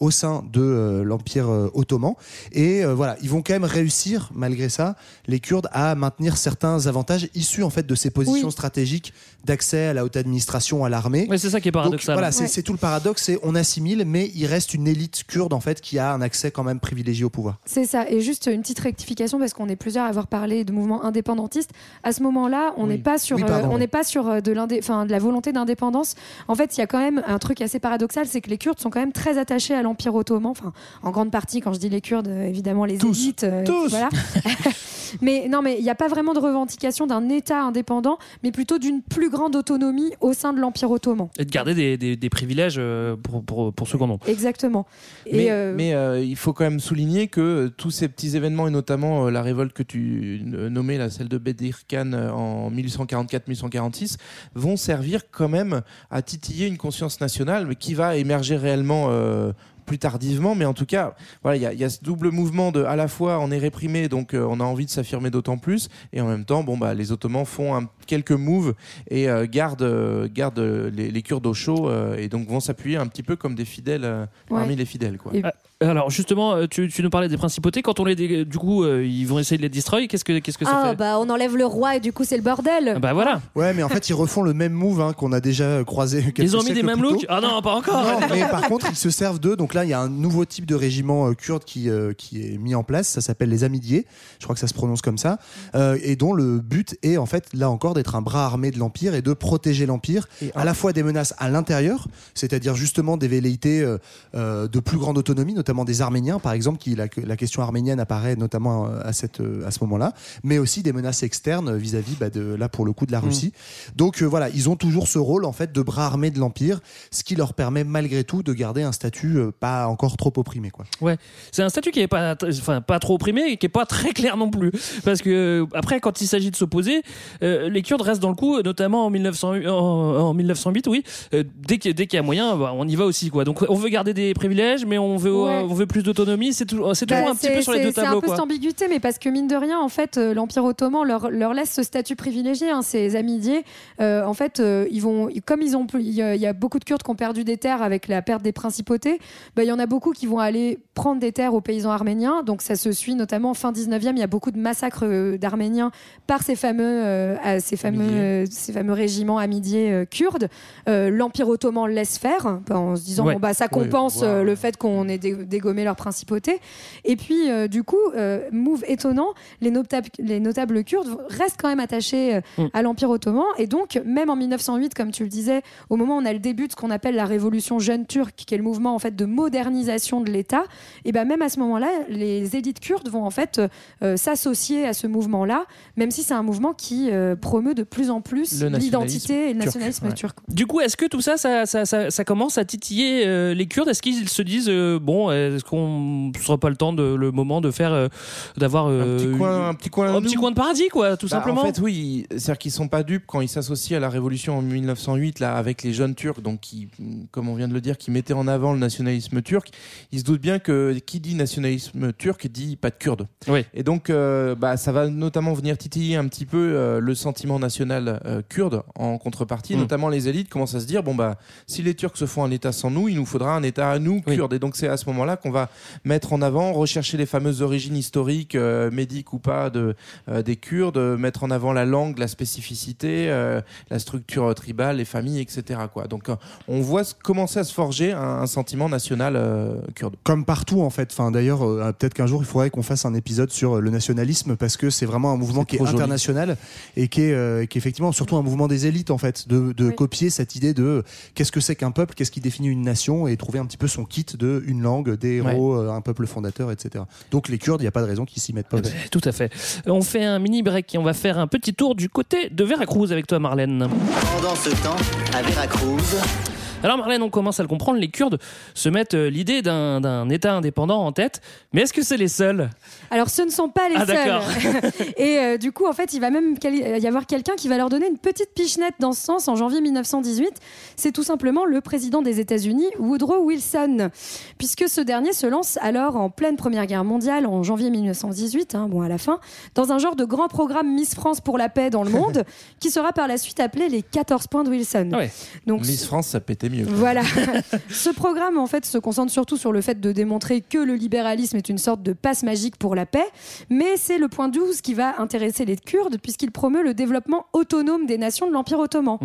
au sein de euh, l'Empire euh, ottoman. Et euh, voilà, ils vont quand même réussir, malgré ça, les Kurdes, à maintenir certains avantages issus en fait de ces positions Oui. stratégiques d'accès à la haute administration, à l'armée. Ouais, c'est ça qui est Donc, paradoxal. voilà, c'est Ouais. tout le paradoxe, c'est on assimile, mais il reste une élite kurde en fait qui a un accès quand même privilégié au pouvoir. C'est ça. Et juste une petite rectification parce qu'on est plusieurs à avoir parlé de mouvements indépendantistes. À ce moment-là, on n'est pas sur, Oui, pardon, euh, on n'est pas sur de, de la volonté d'indépendance. En fait, il y a quand même un truc assez paradoxal, c'est que les Kurdes sont quand même très attachés à l'Empire ottoman. Enfin, en grande partie, quand je dis les Kurdes, euh, évidemment les Tous. élites. euh, Tous. Voilà. mais non, mais il n'y a pas vraiment de revendication d'un État indépendant, mais plutôt d'une plus grande autonomie au sein de l'Empire ottoman. Et de garder des, des- des privilèges euh, pour, pour, pour ceux qu'on. Exactement. Et, Mais, euh, mais, euh, il faut quand même souligner que tous ces petits événements, et notamment la révolte que tu nommais, là, celle de Bedir Khan en 1844-1846, vont servir quand même à titiller une conscience nationale mais qui va émerger réellement. Euh, plus tardivement, mais en tout cas, voilà, il y, a- il y a ce double mouvement de à la fois on est réprimé, donc euh, on a envie de s'affirmer d'autant plus, et en même temps, bon bah les Ottomans font un- quelques moves et euh, gardent, euh, gardent les, les Kurdes au chaud, et donc vont s'appuyer un petit peu comme des fidèles Ouais. parmi les fidèles, quoi. Et- Alors justement, euh, tu, tu nous parlais des principautés. Quand on les, dé- du coup, euh, ils vont essayer de les destroy. Qu'est-ce que, qu'est-ce que ça ah fait bah on enlève le roi et du coup c'est le bordel. Ah Bah voilà. Ouais, mais en fait, ils refont le même move hein, qu'on a déjà croisé. quelques Ils ont mis des mêmes looks. Ah non, pas encore. Non, mais par contre, ils se servent d'eux. Donc là, il y a un nouveau type de régiment euh, kurde qui, euh, qui est mis en place. Ça s'appelle les Amidiers. Je crois que ça se prononce comme ça. Euh, et dont le but est, en fait, là encore, d'être un bras armé de l'Empire et de protéger l'Empire. À la fois des menaces à l'intérieur, c'est-à-dire justement des velléités euh, euh, de plus grande autonomie, notamment des Arméniens, par exemple, qui la, la question arménienne apparaît notamment euh, à, cette, euh, à ce moment-là, mais aussi des menaces externes vis-à-vis, bah, de, là, pour le coup, de la Mm. Russie. Donc euh, voilà, ils ont toujours ce rôle en fait de bras armés de l'empire, ce qui leur permet malgré tout de garder un statut euh, pas encore trop opprimé quoi. Ouais, c'est un statut qui est pas, enfin pas trop opprimé et qui est pas très clair non plus, parce que euh, après quand il s'agit de s'opposer, euh, les Kurdes restent dans le coup, notamment en 1900, en, en 1908, oui. euh, dès qu'il dès qu'il y a moyen, bah, on y va aussi quoi. Donc on veut garder des privilèges, mais on veut Ouais. On veut plus d'autonomie. C'est toujours c'est toujours Bah, un petit peu sur les deux C'est un tableaux peu quoi. cette ambiguïté, mais parce que mine de rien, en fait, euh, l'Empire ottoman leur, leur laisse ce statut privilégié. hein, ces amidiers, euh, en fait, euh, ils vont, comme ils ont, il y, a- il y a beaucoup de Kurdes qui ont perdu des terres avec la perte des principautés. bah, il y en a beaucoup qui vont aller prendre des terres aux paysans arméniens. Donc ça se suit notamment fin 19e. Il y a beaucoup de massacres d'Arméniens par ces fameux, euh, ces fameux, euh, ces fameux régiments amidiers euh, kurdes. Euh, L'Empire ottoman laisse faire en se disant Ouais. bon bah ça Ouais, compense euh, le fait qu'on ait dé- dégommé leur principauté. Et puis, euh, du coup, euh, move étonnant, les notables, les notables kurdes restent quand même attachés euh, Mm. à l'Empire ottoman. Et donc, même en 1908, comme tu le disais, au moment où on a le début de ce qu'on appelle la révolution jeune turque, qui est le mouvement en fait de modernisation de l'État, et ben même à ce moment-là, les élites kurdes vont en fait euh, s'associer à ce mouvement-là, même si c'est un mouvement qui euh, promeut de plus en plus l'identité et le turc, nationalisme ouais. turc. Du coup, est-ce que tout ça, ça, ça, ça, ça commence à titiller euh, les Kurdes? Est-ce qu'ils se disent euh, bon, est-ce qu'on ne sera pas le temps de le moment de faire euh, d'avoir Un euh, petit coin, un petit coin, un petit coin de paradis quoi, tout Bah, simplement. En fait, oui, c'est-à-dire qu'ils sont pas dupes quand ils s'associent à la révolution en 1908 là avec les jeunes Turcs, donc qui, comme on vient de le dire, qui mettaient en avant le nationalisme turc. Ils se doutent bien que qui dit nationalisme turc dit pas de Kurdes. Oui. Et donc, euh, bah, ça va notamment venir titiller un petit peu euh, le sentiment national euh, kurde en contrepartie. Mm. Notamment, les élites commencent à se dire bon bah, si les Turcs se font un État sans nous, il nous faudra un État à nous Oui. Kurdes. Et donc, c'est à ce moment-là moment-là qu'on va mettre en avant, rechercher les fameuses origines historiques, euh, médiques ou pas, de, euh, des Kurdes, euh, mettre en avant la langue, la spécificité, euh, la structure tribale, les familles, etc. Quoi. Donc euh, on voit commencer à se forger un, un sentiment national euh, kurde. Comme partout en fait. Enfin, D'ailleurs, euh, peut-être qu'un jour il faudrait qu'on fasse un épisode sur le nationalisme parce que c'est vraiment un mouvement qui est joli. international et qui est, euh, qui est effectivement surtout un mouvement des élites en fait, de, de copier cette idée de qu'est-ce que c'est qu'un peuple, qu'est-ce qui définit une nation et trouver un petit peu son kit de une langue, des héros, euh, un peuple fondateur, etc. Donc les Kurdes, il n'y a pas de raison qu'ils s'y mettent pas. aussi. Tout à fait. On fait un mini break et on va faire un petit tour du côté de Veracruz avec toi, Marlène. Pendant ce temps, à Veracruz, Alors Marlène, on commence à le comprendre, les Kurdes se mettent euh, l'idée d'un d'un État indépendant en tête. Mais est-ce que c'est les seuls? Alors, ce ne sont pas les Ah, d'accord. seuls. et euh, du coup, en fait, il va même quali- y avoir quelqu'un qui va leur donner une petite pichenette dans ce sens en janvier 1918. C'est tout simplement le président des États-Unis, Woodrow Wilson, puisque ce dernier se lance alors en pleine Première Guerre mondiale en janvier 1918, hein, bon à la fin, dans un genre de grand programme Miss France pour la paix dans le monde, qui sera par la suite appelé les 14 points de Wilson. Donc, Miss France, ça pétait mieux. voilà. Ce programme, en fait, se concentre surtout sur le fait de démontrer que le libéralisme est une sorte de passe magique pour la paix, mais c'est le point 12 qui va intéresser les Kurdes, puisqu'il promeut le développement autonome des nations de l'Empire ottoman.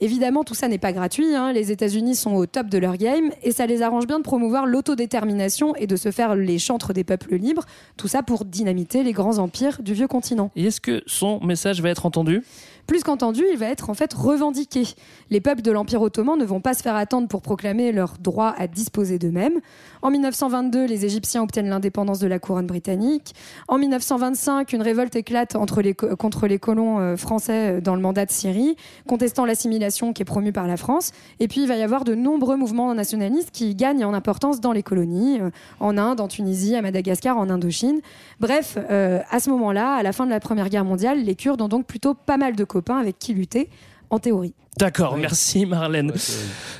Évidemment, tout ça n'est pas gratuit. hein. Les États-Unis sont au top de leur game, et ça les arrange bien de promouvoir l'autodétermination et de se faire les chantres des peuples libres. Tout ça pour dynamiter les grands empires du vieux continent. Et est-ce que son message va être entendu? Plus qu'entendu, il va être en fait revendiqué. Les peuples de l'Empire ottoman ne vont pas se faire attendre pour proclamer leur droit à disposer d'eux-mêmes. En 1922, les Égyptiens obtiennent l'indépendance de la couronne britannique. En 1925, une révolte éclate contre les colons euh, français euh, dans le mandat de Syrie, contestant l'assimilation qui est promue par la France. Et puis, il va y avoir de nombreux mouvements nationalistes qui gagnent en importance dans les colonies, euh, en Inde, en Tunisie, à Madagascar, en Indochine. Bref, à ce moment-là, à la fin de la Première Guerre mondiale, les Kurdes ont donc plutôt pas mal de copains avec qui lutter, en théorie. D'accord, merci Marlène.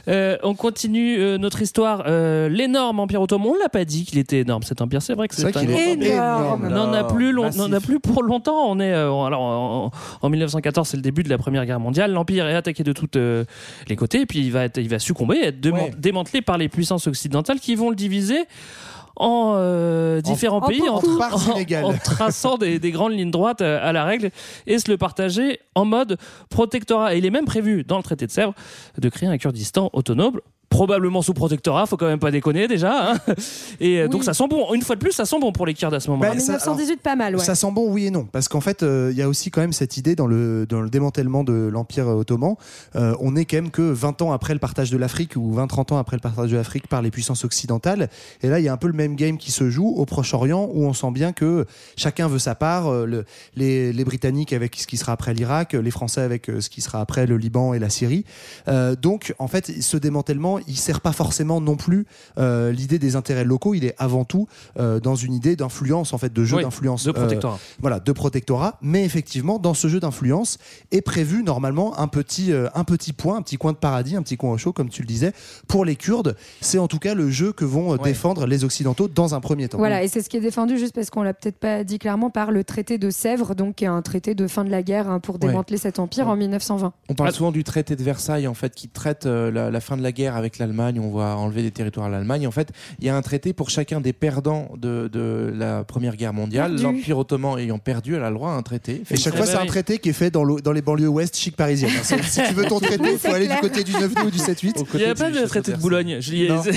Euh, on continue euh, notre histoire. Euh, L'énorme empire ottoman, on l'a pas dit qu'il était énorme cet empire. C'est vrai que C'est un- est Énorme. On n'en a plus, n'en a plus pour longtemps. On est euh, alors en, en 1914, c'est le début de la Première Guerre mondiale. L'empire est attaqué de tous euh, les côtés, et puis il va être, il va succomber, être Ouais. démantelé par les puissances occidentales qui vont le diviser en euh, différents en pays en, traçant des, des grandes lignes droites euh, à la règle et se le partager en mode protectorat. Et il est même prévu dans le traité de Sèvres de créer un Kurdistan autonome probablement sous protectorat, faut quand même pas déconner déjà. hein. Et euh, donc ça sent bon. Une fois de plus, ça sent bon pour les Kurdes à ce moment-là. Bah, En ça- 1918, pas mal, ouais. Ça sent bon, oui et non. Parce qu'en fait, euh, il y a aussi quand même cette idée dans le, dans le démantèlement de l'Empire ottoman. Euh, on est quand même que 20 ans après le partage de l'Afrique ou 20-30 ans après le partage de l'Afrique par les puissances occidentales. Et là, il y a un peu le même game qui se joue au Proche-Orient où on sent bien que chacun veut sa part. Euh, le- les, les Britanniques avec ce qui sera après l'Irak, les Français avec ce qui sera après le Liban et la Syrie. Euh, donc, en fait, ce démantèlement, il sert pas forcément non plus euh, l'idée des intérêts locaux. Il est avant tout euh, dans une idée d'influence, en fait, de jeu Oui, d'influence. de euh, protectorat. voilà, de protectorat. Mais effectivement, dans ce jeu d'influence est prévu normalement un petit, euh, un petit point, un petit coin de paradis, un petit coin au chaud, comme tu le disais, pour les Kurdes. C'est en tout cas le jeu que vont euh, défendre les Occidentaux dans un premier temps. Voilà, et c'est ce qui est défendu, juste parce qu'on l'a peut-être pas dit clairement, par le traité de Sèvres, donc qui est un traité de fin de la guerre hein, pour démanteler cet empire en 1920. On parle souvent du traité de Versailles, en fait, qui traite euh, la, la fin de la guerre avec l'Allemagne. On va enlever des territoires à l'Allemagne. En fait, il y a un traité pour chacun des perdants de, de la Première Guerre mondiale. L'Empire ottoman ayant perdu, elle a le droit à un traité. Et chaque fois, c'est un traité qui est fait dans, le- dans les banlieues ouest chic parisiennes. si tu veux ton traité, il faut aller du côté du 9 ou du 7-8. Il n'y a pas de traité de Boulogne. Je l'ai- Non. je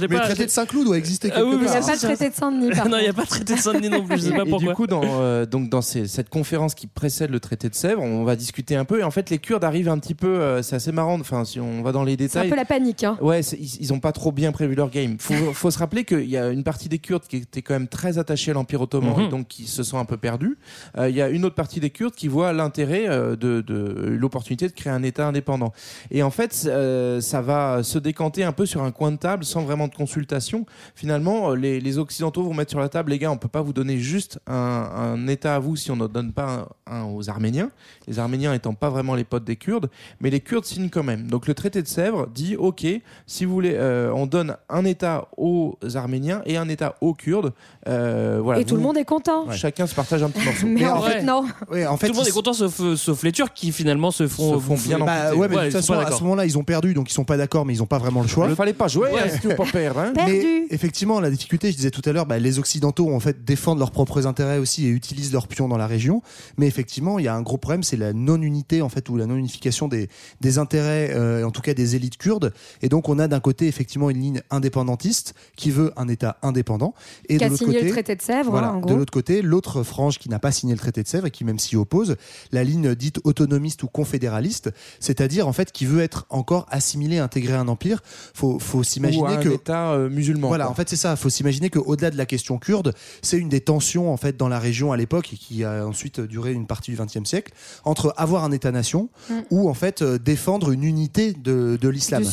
l'ai Mais pas- le traité de Saint-Cloud doit exister Ah oui, quelque mais Il n'y a part. pas de traité de Saint-Denis, non, il n'y a pas de traité de Saint-Denis non plus. Je sais pas Et pourquoi. du coup, dans, euh, donc dans ces- cette conférence qui précède le traité de Sèvres, on va discuter un peu. Et en fait, les Kurdes arrivent un petit peu. euh, c'est assez marrant. Enfin, si on va dans les C'est un détails. peu la panique. Hein. Ouais, ils, ils ont pas trop bien prévu leur game. Faut, faut se rappeler qu'il y a une partie des Kurdes qui était quand même très attachée à l'Empire ottoman et donc qui se sont un peu perdus. Euh, Il y a une autre partie des Kurdes qui voit l'intérêt euh, de, de l'opportunité de créer un État indépendant. Et en fait, euh, ça va se décanter un peu sur un coin de table sans vraiment de consultation. Finalement, les, les Occidentaux vont mettre sur la table, les gars, on peut pas vous donner juste un, un État à vous si on ne donne pas un, un aux Arméniens. Les Arméniens étant pas vraiment les potes des Kurdes, mais les Kurdes signent quand même. Donc le traité de Sèvres dit, ok, si vous voulez, euh, on donne un État aux Arméniens et un État aux Kurdes. Euh, voilà, Et tout le monde est content. Chacun se partage un petit morceau. Mais en fait, non. Ouais, en fait, Tout le monde est content sauf, euh, sauf les Turcs qui finalement se font, Se font bien Bah, ouais, mais Ouais, de toute façon, à ce moment-là, ils ont perdu, donc ils sont pas d'accord, mais ils ont pas vraiment le choix. Il fallait pas jouer, Ouais. hein, pas perdre. hein. Perdu. Mais effectivement, la difficulté, je disais tout à l'heure, bah, les Occidentaux en fait défendent leurs propres intérêts aussi et utilisent leurs pions dans la région. Mais effectivement, il y a un gros problème, c'est la non-unité en fait ou la non-unification des, des intérêts, euh, en tout cas des élites kurdes. Et donc, on a d'un côté effectivement une ligne indépendantiste qui veut un État indépendant, et Qui de a l'autre signé côté, le traité de Sèvres, voilà, hein, en de gros. l'autre côté, l'autre frange qui n'a pas signé le traité de Sèvres et qui même s'y oppose, la ligne dite autonomiste ou confédéraliste, c'est-à-dire en fait qui veut être encore assimilé, intégré à un empire. Faut, faut s'imaginer un que État euh, musulman. voilà, quoi. en fait, c'est ça. Il faut s'imaginer qu'au-delà de la question kurde, c'est une des tensions en fait dans la région à l'époque et qui a ensuite duré une partie du XXe siècle entre avoir un État-nation Mm. ou en fait euh, défendre une unité de, de l'islam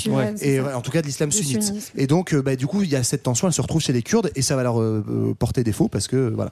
et ça. ouais, en tout cas de l'islam sunnite. Et donc, euh, bah, du coup, il y a cette tension, elle se retrouve chez les Kurdes et ça va leur euh, euh, porter défaut parce que voilà.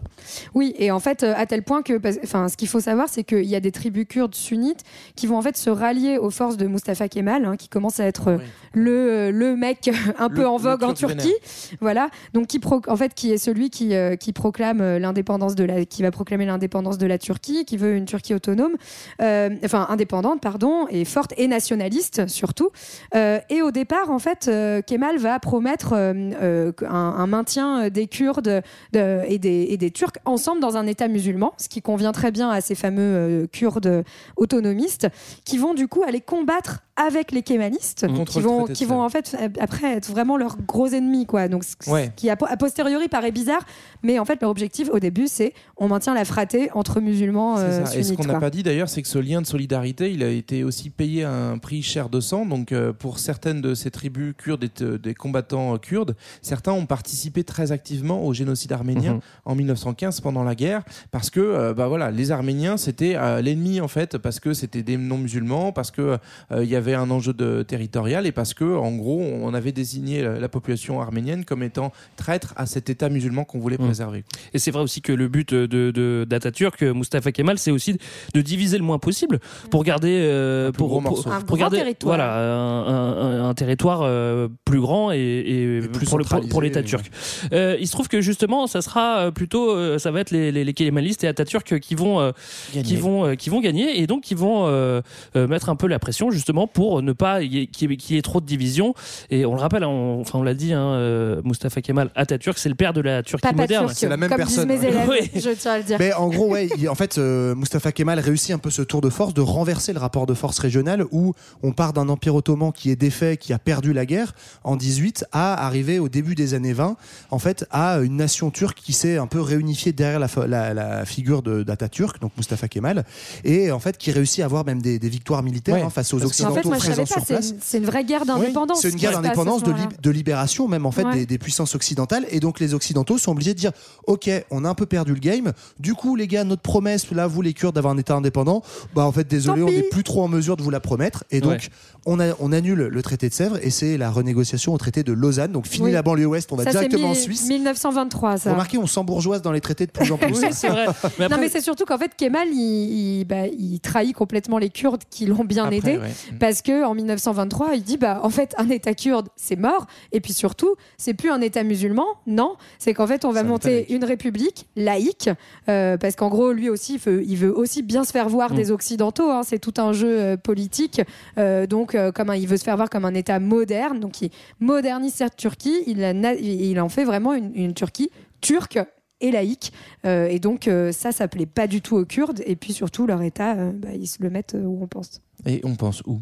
Oui, et en fait, à tel point que, enfin, ce qu'il faut savoir, c'est qu'il y a des tribus kurdes sunnites qui vont en fait se rallier aux forces de Mustafa Kemal, hein, qui commence à être le, le mec un peu en vogue en Turquie, voilà. Donc qui pro- en fait qui est celui qui, euh, qui proclame l'indépendance de la, qui va proclamer l'indépendance de la Turquie, qui veut une Turquie autonome, euh, enfin indépendante, pardon, et forte et nationaliste surtout. Euh, et au départ, en fait, euh, Kemal va promettre euh, euh, un, maintien des Kurdes de- et, des, et des Turcs ensemble dans un État musulman, ce qui convient très bien à ces fameux Kurdes autonomistes, qui vont du coup aller combattre avec les kémalistes, Contre qui vont, qui vont en fait euh, après être vraiment leurs gros ennemis, quoi. Donc, ce Ouais. qui a, a posteriori paraît bizarre, mais en fait leur objectif au début, c'est on maintient la fratrie entre musulmans euh, ça. Et ce sunnites, qu'on n'a pas dit d'ailleurs, c'est que ce lien de solidarité, il a été aussi payé à un prix cher de sang. Donc, euh, pour certaines de ces tribus kurdes et de- des combattants euh, kurdes, certains ont participé très activement au génocide arménien Mhm. en 1915 pendant la guerre, parce que, euh, bah voilà, les Arméniens c'était euh, l'ennemi en fait, parce que c'était des non-musulmans, parce que euh, il y avait un enjeu de territorial et parce que, en gros, on avait désigné la, la population arménienne comme étant traître à cet État musulman qu'on voulait Mhm. préserver. Et c'est vrai aussi que le but de, de, d'Atatürk, Mustafa Kemal, c'est aussi de diviser le moins possible pour garder, euh, pour, gros pour- morceau. Un pour garder territoire. voilà, un, un- un- un territoire euh, plus grand et, et plus pour, le- pour, pour l'État turc. Euh, il se trouve que justement, ça sera plutôt, ça va être les, les, les kémalistes et Atatürk qui vont, euh, qui Gagner. vont, euh, qui vont gagner et donc qui vont euh, euh, mettre un peu la pression justement pour ne pas qu'il y, ait- qu'il y ait trop de divisions. Et on le rappelle, hein, on, enfin on l'a dit, hein, euh, Mustafa Kemal Atatürk, c'est le père de la Turquie Papa moderne. C'est la même comme personne. disent mes élèves, Oui. je tiens à le dire. Mais en gros, ouais, il- en fait, euh, Mustafa Kemal réussit un peu ce tour de force de renverser le rapport de force régional où on part d'un empire ottoman qui est défait, qui a perdu la guerre en 18, à arriver au début des années 20, en fait, à une nation turque qui s'est un peu réunifiée derrière la, fa- la, la figure d'Atatürk, donc Mustafa Kemal, et en fait qui réussit à avoir même des, des victoires militaires Ouais, hein, face aux en occidentaux fait, moi je savais pas, c'est une, c'est une vraie guerre d'indépendance. C'est une guerre d'indépendance, de, moment-là. lib- de libération même en fait Ouais. des, des puissances occidentales. Et donc les occidentaux sont obligés de dire, ok, on a un peu perdu le game. Du coup, les gars, notre promesse, là, vous les Kurdes, d'avoir un État indépendant, bah en fait, désolé, Tant on n'est plus trop en mesure de vous la promettre. Et donc, Ouais. on, a, on annule le traité de Sèvres et c'est la renégociation au traité de Lausanne. Donc fini Oui. la banlieue ouest, on va Ça, directement en Suisse. 1923, ça. Remarquez, on s'embourgeoise dans les traités de plus en plus. Oui, c'est vrai. Mais non, mais c'est surtout qu'en fait, Kemal, il, il- bah, il trahit complètement les Kurdes qui l'ont bien Après, aidé. ouais. Parce que en 1923, il dit bah en fait un État kurde c'est mort. Et puis surtout c'est plus un État musulman non. C'est qu'en fait on va monter une république laïque euh, parce qu'en gros lui aussi il veut, il veut aussi bien se faire voir Mm. des occidentaux hein, c'est tout un jeu euh, politique. Euh, donc euh, comme un- il veut se faire voir comme un État moderne. Donc il modernise cette Turquie. Il, en fait vraiment une, une Turquie turque et laïque. Euh, et donc euh, ça ça plaît pas du tout aux Kurdes. Et puis surtout leur État euh, bah, ils se le mettent où on pense. Et on pense où?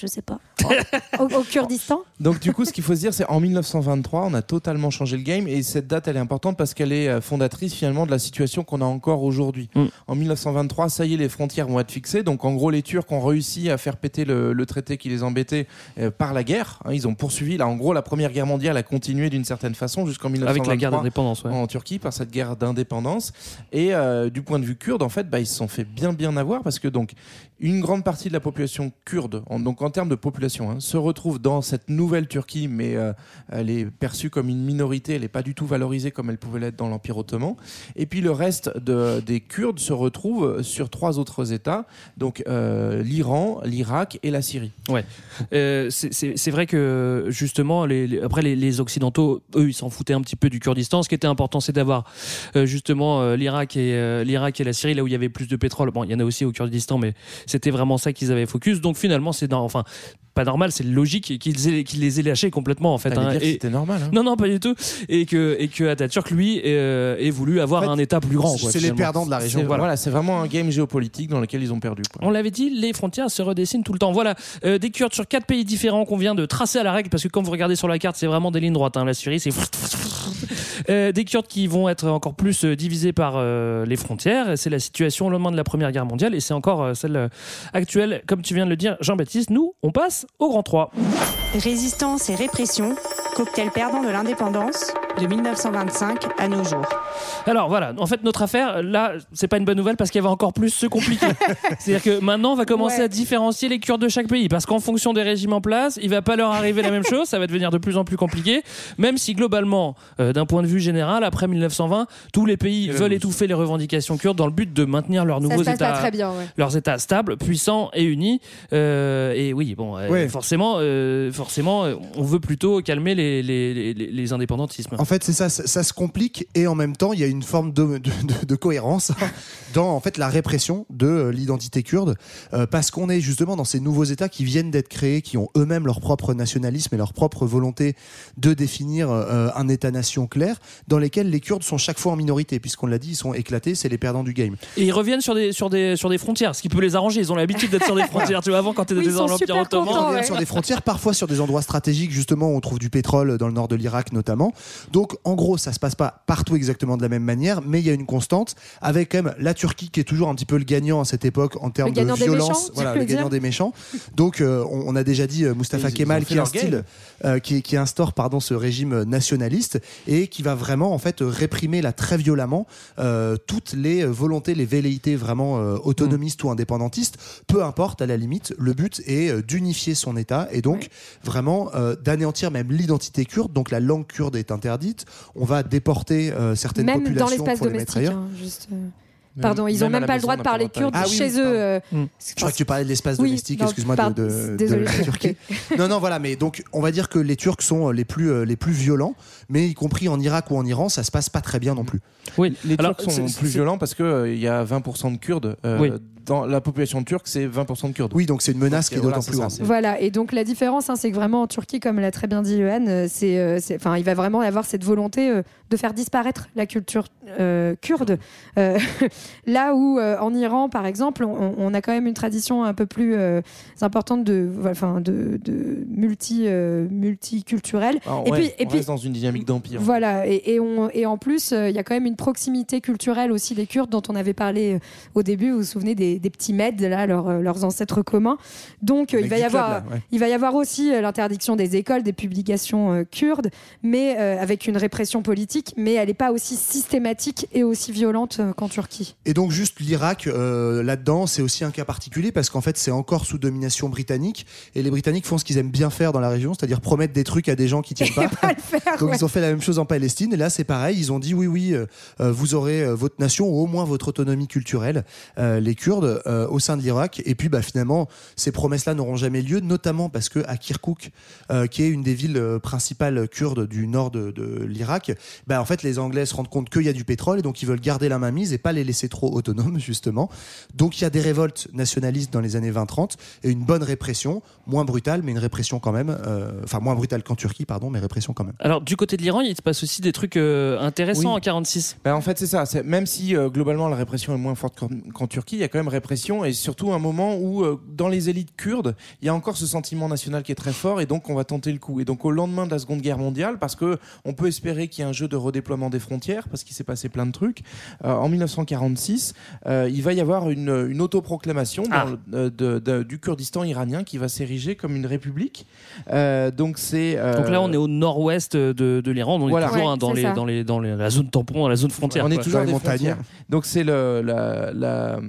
Je sais pas au, au Kurdistan Donc du coup, ce qu'il faut se dire, c'est en 1923, on a totalement changé le game et cette date, elle est importante parce qu'elle est euh, fondatrice finalement de la situation qu'on a encore aujourd'hui. Mm. En 1923, ça y est, les frontières vont être fixées. Donc en gros, les Turcs ont réussi à faire péter le, le traité qui les embêtait euh, par la guerre. Hein, ils ont poursuivi. Là, en gros, la Première Guerre mondiale a continué d'une certaine façon jusqu'en 1923 avec la guerre d'indépendance, ouais. en Turquie par cette guerre d'indépendance. Et euh, du point de vue kurde, en fait, bah, ils se sont fait bien bien avoir parce que donc une grande partie de la population kurde, en- donc en termes de population, hein, se retrouve dans cette nouvelle Turquie, mais euh, elle est perçue comme une minorité, elle n'est pas du tout valorisée comme elle pouvait l'être dans l'Empire ottoman. Et puis le reste de- des Kurdes se retrouve sur trois autres États, donc euh, l'Iran, l'Irak et la Syrie. Ouais. Euh, c'est- vrai que justement, après les, les Occidentaux, eux, ils s'en foutaient un petit peu du Kurdistan. Ce qui était important, c'est d'avoir justement l'Irak et l'Irak et la Syrie là où il y avait plus de pétrole. Bon, il y en a aussi au Kurdistan, mais c'était vraiment ça qu'ils avaient focus. Donc finalement, c'est dans- enfin pas normal, c'est logique qu'ils aient- qu'ils les aient lâchés complètement en fait. Hein. dire que Et- c'était normal. hein. non, non, pas du tout. Et que, et que Atatürk, lui, euh, ait voulu avoir un État plus grand. c'est les perdants de la région. C'est- Voilà. Voilà, c'est vraiment un game géopolitique dans lequel ils ont perdu. quoi. On l'avait dit, les frontières se redessinent tout le temps. Voilà, euh, des Kurdes sur quatre pays différents qu'on vient de tracer à la règle, parce que quand vous regardez sur la carte, c'est vraiment des lignes droites. hein. La Syrie, c'est Euh, des Kurdes qui vont être encore plus euh, divisés par euh, les frontières. C'est la situation au lendemain de la Première Guerre mondiale, et c'est encore celle actuelle, comme tu viens de le dire, Jean-Baptiste. Nous, on passe au Grand 3. Résistance et répression, cocktail perdant de l'indépendance de 1925 à nos jours. Alors voilà, en fait notre affaire là, c'est pas une bonne nouvelle parce qu'elle va encore plus se compliquer. C'est-à-dire que maintenant on va commencer Ouais. à différencier les Kurdes de chaque pays parce qu'en fonction des régimes en place, il va pas leur arriver la même chose, ça va devenir de plus en plus compliqué. Même si globalement, euh, d'un point de vue général, après 1920, tous les pays veulent étouffer les revendications kurdes dans le but de maintenir leurs nouveaux États très bien. ouais. leurs États stables, puissants et unis. Euh, et oui, bon, euh, Ouais. forcément, euh, forcément, on veut plutôt calmer les, les, les, indépendantismes. En fait, c'est ça, ça, ça se complique et en même temps, il y a une forme de, de, de- de cohérence dans en fait la répression de euh, l'identité kurde, euh, parce qu'on est justement dans ces nouveaux États qui viennent d'être créés, qui ont eux-mêmes leur propre nationalisme et leur propre volonté de définir euh, un État-nation clair, dans lesquels les Kurdes sont chaque fois en minorité, puisqu'on l'a dit, ils sont éclatés, c'est les perdants du game. Et ils reviennent sur des, sur des, sur des frontières, ce qui peut les arranger. Ils ont l'habitude d'être sur des frontières. Tu vois, avant, quand tu étais Oui, dans l'Empire Ottoman. ouais. sur des frontières, parfois sur des endroits stratégiques, justement, où on trouve du pétrole dans le nord de l'Irak notamment. Donc, en gros, ça se passe pas partout exactement de la même manière, mais il y a une constante, avec quand même la Turquie qui est toujours un petit peu le gagnant à cette époque en termes de violence. méchants, voilà, le gagnant des méchants. Donc, euh, on, on a déjà dit euh, Mustafa Ils- Kemal qui, euh, qui, qui instaure pardon, ce régime nationaliste et qui va vraiment en fait réprimer là très violemment euh, toutes les volontés, les velléités vraiment euh, autonomistes ou indépendantistes, peu importe à la limite, le but est d'unifier son État et donc vraiment euh, d'anéantir même l'identité kurde, donc la langue kurde est interdite, on va déporter euh, certaines Même dans populations l'espace pour les mettre domestique. ailleurs. hein, juste, euh, Pardon, ils ont Même pas le droit de parler kurde. Ah oui, chez eux. euh, Je crois que tu parlais de l'espace Oui, domestique, excuse-moi, par- de, de- de la Turquie. Non, non, voilà, mais donc on va dire que les Turcs sont les plus, les plus violents, mais y compris en Irak ou en Iran, ça se passe pas très bien non plus. Oui, Les Alors, Turcs sont plus violents parce qu'il y a 20% de Kurdes. euh, Oui. Dans la population turque, c'est 20% de Kurdes. Oui, donc c'est une menace Donc, qui est voilà, d'autant plus grande. Voilà, et donc la différence, hein, c'est que vraiment en Turquie, comme l'a très bien dit Johan, euh, c'est, euh, enfin, il va vraiment y avoir cette volonté euh, de faire disparaître la culture euh, kurde. Euh, là où euh, en Iran, par exemple, on, on a quand même une tradition un peu plus euh, importante de, enfin, de, de multi, euh, multiculturelle. Alors, et ouais, puis, et on puis reste dans une dynamique d'empire. Voilà, et, et, on, et en plus, euh, il y a quand même une proximité culturelle aussi des Kurdes dont on avait parlé au début. Vous vous souvenez des, des petits Mèdes, là, leurs, euh, leurs ancêtres communs. Donc, euh, il, va y avoir, là, ouais. il va y avoir aussi euh, l'interdiction des écoles, des publications kurdes, mais avec une répression politique, mais elle n'est pas aussi systématique et aussi violente qu'en Turquie. Et donc juste l'Irak là-dedans, c'est aussi un cas particulier parce qu'en fait c'est encore sous domination britannique et les Britanniques font ce qu'ils aiment bien faire dans la région, c'est-à-dire promettre des trucs à des gens qui tiennent pas. Pas le faire, Donc ouais. ils ont fait la même chose en Palestine et là c'est pareil, ils ont dit oui oui, vous aurez votre nation ou au moins votre autonomie culturelle, les Kurdes euh, au sein de l'Irak. Et puis bah finalement ces promesses-là n'auront jamais lieu, notamment parce que à Kirkuk, euh, qui est une des villes euh, principales kurdes du nord de, de l'Irak, bah en fait les Anglais se rendent compte qu'il y a du pétrole et donc ils veulent garder la mainmise et pas les laisser trop autonomes justement. Donc il y a des révoltes nationalistes dans les années 20-30 et une bonne répression, moins brutale mais une répression quand même, euh, enfin moins brutale qu'en Turquie pardon, mais répression quand même. Alors, du côté de l'Iran, il se passe aussi des trucs euh, intéressants Oui. en 46. Ben, en fait, c'est ça. C'est- Même si euh, globalement la répression est moins forte qu'en qu'en Turquie, il y a quand même répression et surtout un moment où, euh, dans les élites kurdes, il y a encore ce sentiment national qui est très fort et donc on va tenter le coup. Et donc au lendemain de la Seconde Guerre mondiale, parce que on peut espérer qu'il y ait un jeu de redéploiement des frontières, parce qu'il s'est passé plein de trucs, euh, en 1946, euh, il va y avoir une, une autoproclamation dans Ah. le- euh, de- de- du Kurdistan iranien qui va s'ériger comme une république. Euh, donc c'est. euh, Donc là, on est au nord-ouest de, de l'Iran. On est toujours hein, dans, les, dans, les, dans les- la zone tampon, la zone frontière. On est toujours Dans les montagnes. Donc c'est le la, la,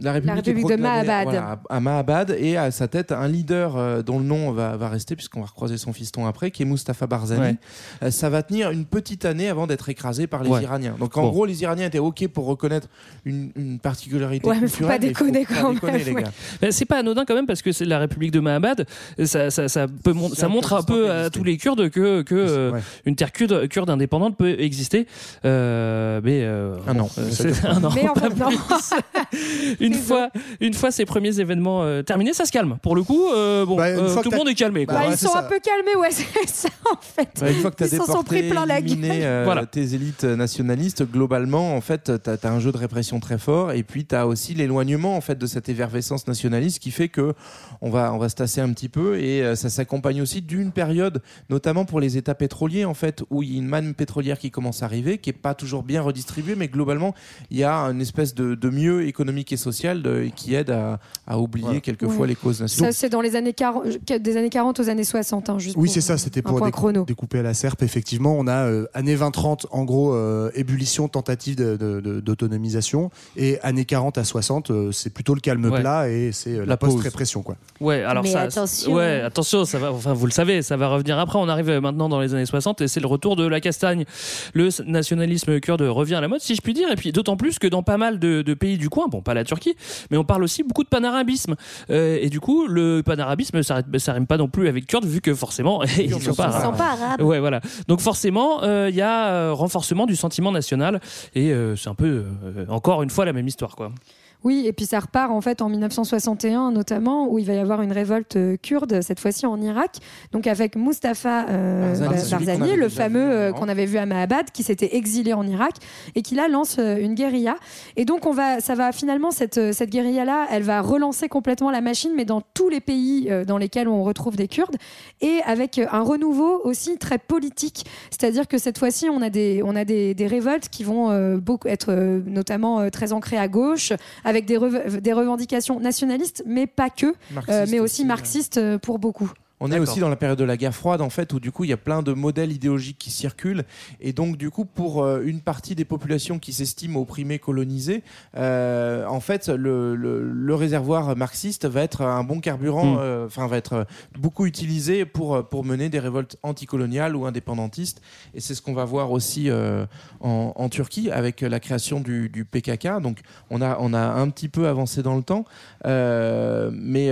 La République, La République est de Mahabad. voilà, à Mahabad et à sa tête un leader euh, dont le nom va, va rester puisqu'on va recroiser son fiston après, qui est Mustafa Barzani. Ouais. Euh, ça va tenir une petite année avant d'être écrasé par les Ouais. Iraniens. Donc en Bon. gros, les Iraniens étaient ok pour reconnaître une, une particularité Ouais, mais faut culturelle. pas déconner faut pas quand déconner, même, les ouais. gars. Ben, c'est pas anodin quand même parce que c'est la République de Mahabad. Ça, ça, ça, peut mon- C'est ça un montre un peu à tous les Kurdes que, que euh, Ouais. une terre kurde, kurde indépendante peut exister. Euh, mais euh, Un an. Ça c'est dure un an. Mais enfin, pas non. une fois, une fois ces premiers événements euh, terminés, ça se calme. Pour le coup, euh, bon, Bah, euh, tout le monde est calmé. Quoi. Bah, Bah, ouais, ils sont ça. un peu calmés, ouais, c'est ça en fait. Bah, une fois que tu as Ils s'en sont déporté, pris plein la éliminé gueule. euh, Voilà. tes élites nationalistes, globalement, en fait, tu as, un jeu de répression très fort et puis tu as aussi l'éloignement en fait de cette effervescence nationaliste qui fait que on va on va se tasser un petit peu et euh, ça s'accompagne aussi d'une période notamment pour les États pétroliers en fait où il y a une manne pétrolière qui commence à arriver qui est pas toujours bien redistribuée mais globalement il y a une espèce de, de mieux économique et social de- qui aide à, à oublier quelquefois Ouais. les causes Ça, nationales. c'est dans les années 40, euh, des années 40 aux années 60. hein, juste Oui, c'est ça, c'était pour décou- découper à la serpe. Effectivement, on a euh, années 20-30, en gros, euh, ébullition, tentative de- de- de- d'autonomisation. Et années 40 à 60, euh, c'est plutôt le calme Ouais. plat et c'est euh, la, post-répression. quoi. Ouais, alors Mais ça, attention. ouais, attention, ça va. Enfin, vous le savez, ça va revenir après. On arrive maintenant dans les années 60 et c'est le retour de la castagne. Le nationalisme kurde revient à la mode, si je puis dire. Et puis d'autant plus que dans pas mal de, de pays du coin, bon, pas la Turquie, mais on parle aussi beaucoup de panarabisme. Euh, et du coup, le panarabisme, ça, ça rime pas non plus avec kurde, vu que forcément, ils. Ils sont pas arabes. Ouais, voilà. Donc forcément, euh, il y a euh, renforcement du sentiment national et euh, c'est un peu encore une fois la même histoire, quoi. Oui, et puis ça repart en fait en 1961 notamment, où il va y avoir une révolte euh, kurde, cette fois-ci en Irak, donc avec Mustafa euh, Barzani, Ba- celui qu'on Barzani, avait le fameux euh, qu'on avait vu à Mahabad, qui s'était exilé en Irak et qui là lance euh, une guérilla. Et donc on va, ça va finalement cette cette guérilla-là, elle va relancer complètement la machine, mais dans tous les pays dans lesquels on retrouve des Kurdes et avec un renouveau aussi très politique. C'est-à-dire que cette fois-ci, on a des, on a des, des révoltes qui vont euh, beaucoup être notamment très ancrées à gauche, avec des, rev- des revendications nationalistes, mais pas que, euh, mais aussi marxistes euh, pour beaucoup. On est aussi dans la période de la guerre froide, en fait, où du coup, il y a plein de modèles idéologiques qui circulent. Et donc, du coup, pour euh, une partie des populations qui s'estiment opprimées, colonisées, euh, en fait, le, le- le réservoir marxiste va être un bon carburant, Mm. euh, enfin, va être beaucoup utilisé pour, pour mener des révoltes anticoloniales ou indépendantistes. Et c'est ce qu'on va voir aussi en, en Turquie avec la création du, du PKK. Donc, on a, on a un petit peu avancé dans le temps. Mais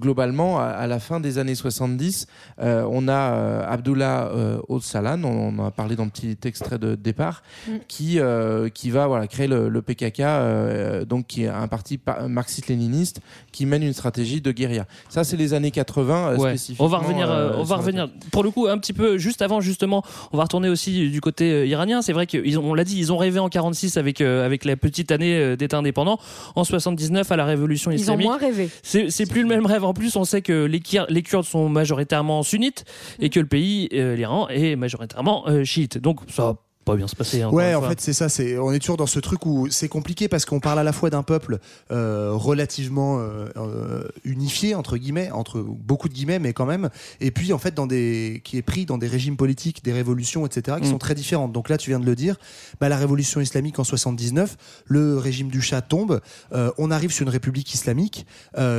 globalement, à, à la fin des années 70, euh, on a euh, Abdullah euh, Öcalan, on, on en a parlé dans le petit extrait de départ, Mm. qui, euh, qui va voilà, créer le, le PKK, euh, donc qui est un parti pa- marxiste-léniniste qui mène une stratégie de guérilla. Ça, c'est les années 80 euh, Ouais. spécifiquement. On va revenir, euh, euh, on va revenir. Pour le coup, un petit peu juste avant, justement, on va retourner aussi du côté euh, iranien. C'est vrai qu'on l'a dit, ils ont rêvé en 46 avec euh, avec la petite année euh, d'État indépendant. En 79, à la révolution Ils ont islamique. moins rêvé. C'est plus le même rêve. En plus, on sait que les, les Kurdes sont majoritairement sunnites et que le pays, euh, l'Iran, est majoritairement euh, chiite. Donc ça pas bien se passer. encore Ouais, en fois. fait, c'est ça. C'est, on est toujours dans ce truc où c'est compliqué parce qu'on parle à la fois d'un peuple euh, relativement euh, euh, unifié entre guillemets, entre beaucoup de guillemets, mais quand même. Et puis, en fait, dans des, qui est pris dans des régimes politiques, des révolutions, etc., qui Mm. sont très différentes. Donc là, tu viens de le dire. Bah, la révolution islamique en 79, le régime du Shah tombe. Euh, on arrive sur une république islamique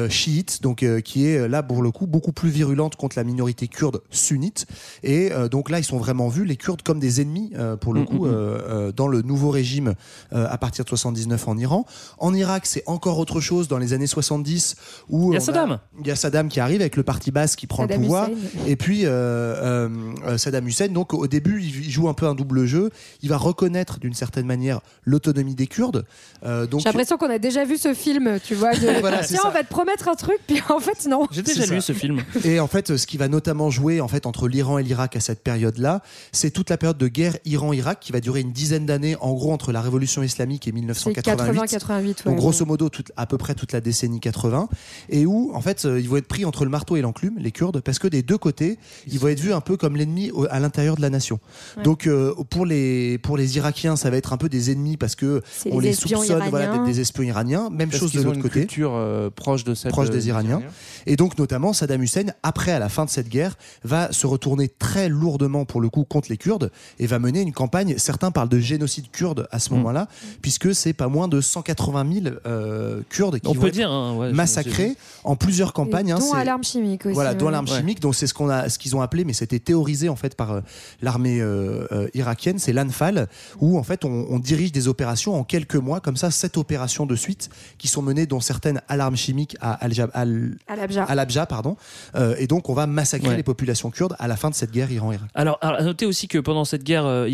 chiite, donc qui est là pour le coup beaucoup plus virulente contre la minorité kurde sunnite. Et donc là, ils sont vraiment vus les Kurdes comme des ennemis euh, pour le Mm, coup mm, mm. euh, euh, dans le nouveau régime euh, à partir de 79 en Iran. En Irak, c'est encore autre chose dans les années 70 où Il y a Saddam. il y a Saddam qui arrive avec le parti basse qui prend Saddam le pouvoir. Hussein. Et puis euh, euh, euh, Saddam Hussein, donc au début, il joue un peu un double jeu. Il va reconnaître d'une certaine manière l'autonomie des Kurdes. Euh, donc J'ai l'impression qu'on a déjà vu ce film, tu vois. de- Voilà, Tiens, ça. on va te promettre un truc, puis en fait, non. J'ai déjà lu ce film. Et en fait, ce qui va notamment jouer en fait entre l'Iran et l'Irak à cette période-là, c'est toute la période de guerre Iran-Irak qui va durer une dizaine d'années, en gros entre la révolution islamique et C'est 1988. 80-88. Donc ouais, grosso modo toute- à peu près toute la décennie 80 et où en fait euh, ils vont être pris entre le marteau et l'enclume les Kurdes parce que des deux côtés ils vont être vus un peu comme l'ennemi à l'intérieur de la nation. Ouais. Donc euh, pour les pour les Irakiens ça va être un peu des ennemis parce que on les soupçonne voilà, iraniens. d'être des espions iraniens. Même Parce chose de l'autre côté. culture euh, proche de celle Proche de- des Iraniens. Et donc notamment Saddam Hussein, après à la fin de cette guerre, va se retourner très lourdement pour le coup contre les Kurdes et va mener une campagne campagnes. Certains parlent de génocide kurde à ce moment-là, puisque c'est pas moins de 180 000 euh, Kurdes qui On vont peut être dire, hein, ouais, massacrés en plusieurs campagnes. hein, dont à l'arme chimique aussi. voilà, dont l'arme Ouais. chimique. Donc c'est ce qu'on a, ce qu'ils ont appelé, mais c'était théorisé en fait par euh, l'armée euh, euh, irakienne, c'est l'Anfal, où en fait on, on dirige des opérations en quelques mois, comme ça, sept opérations de suite qui sont menées, dont certaines à l'arme chimique à Al- Al-Abja. Al-Abja, pardon. Euh, et donc on va massacrer Ouais. les populations kurdes à la fin de cette guerre Iran-Irak. Alors, alors, à noter aussi que pendant cette guerre euh,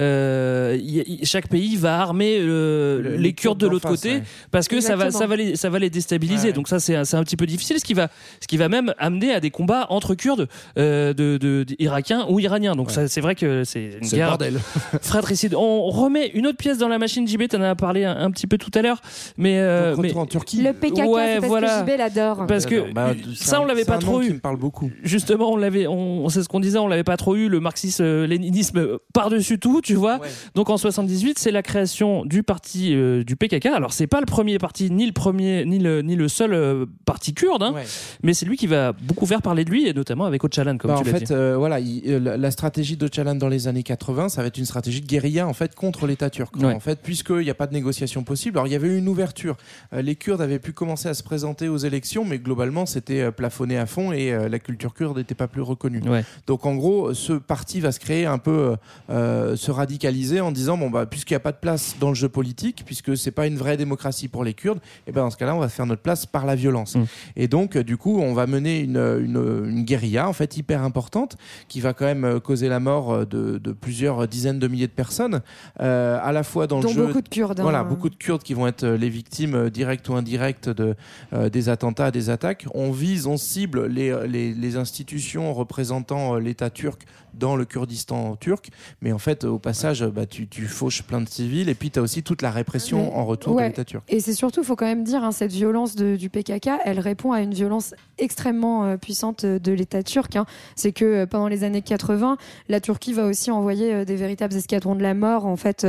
Euh, y- y- chaque pays va armer euh, Le- les, Kurdes de l'autre côté ouais. parce que ça va, Exactement. ça va les, ça va les déstabiliser. Ouais. Donc ça, c'est un, petit peu difficile, ce qui va, ce qui va même amener à des combats entre Kurdes euh, de, de- de- irakiens ou iraniens. Donc c'est vrai que c'est une guerre bordel. fratricide. On remet une autre pièce dans la machine JB. T'en as parlé un, un petit peu tout à l'heure, mais, euh, Donc, mais retour en Turquie. Le PKK, parce voilà. que JB l'adore. parce que Bah, ça, on l'avait pas trop eu. me parle beaucoup. Justement, on l'avait, on, c'est ce qu'on disait, on l'avait pas trop eu le marxisme-léninisme par-dessus tout, tu vois. Ouais. Donc en 78, c'est la création du parti euh, du PKK. Alors c'est pas le premier parti, ni le premier, ni le ni le seul euh, parti kurde, hein, Ouais. mais c'est lui qui va beaucoup faire parler de lui et notamment avec Öcalan, comme Bah, tu en l'as fait, dit. euh, voilà, il- euh, la, stratégie de Öcalan dans les années 80, ça va être une stratégie de guérilla en fait contre l'État turc. Ouais. En fait, puisqu'il n'y a pas de négociation possible. Alors il y avait eu une ouverture. Euh, les Kurdes avaient pu commencer à se présenter aux élections, mais globalement c'était euh, plafonné à fond et la culture kurde n'était pas plus reconnue. Donc en gros, ce parti va se créer un peu, euh, se radicaliser en disant bon bah puisqu'il n'y a pas de place dans le jeu politique, puisque c'est pas une vraie démocratie pour les Kurdes, et ben dans ce cas-là on va faire notre place par la violence. Mm. Et donc euh, du coup on va mener une, une, une guérilla en fait hyper importante qui va quand même euh, causer la mort de, de plusieurs dizaines de milliers de personnes, euh, à la fois dans Dont le jeu. beaucoup de Kurdes. hein. Voilà, beaucoup de Kurdes qui vont être les victimes directes ou indirectes de, euh, des attentats, des attaques. On vise, on cible les, les, les institutions représentant l'État turc dans le Kurdistan turc. Mais en fait, au passage, bah, tu, tu fauches plein de civils et puis tu as aussi toute la répression Mais- en retour ouais. de l'État turc. Et c'est surtout, il faut quand même dire, hein, cette violence de- du PKK, elle répond à une violence extrêmement euh, puissante euh, de l'État turc. hein. C'est que euh, pendant les années 80, la Turquie va aussi envoyer euh, des véritables escadrons de la mort, en fait,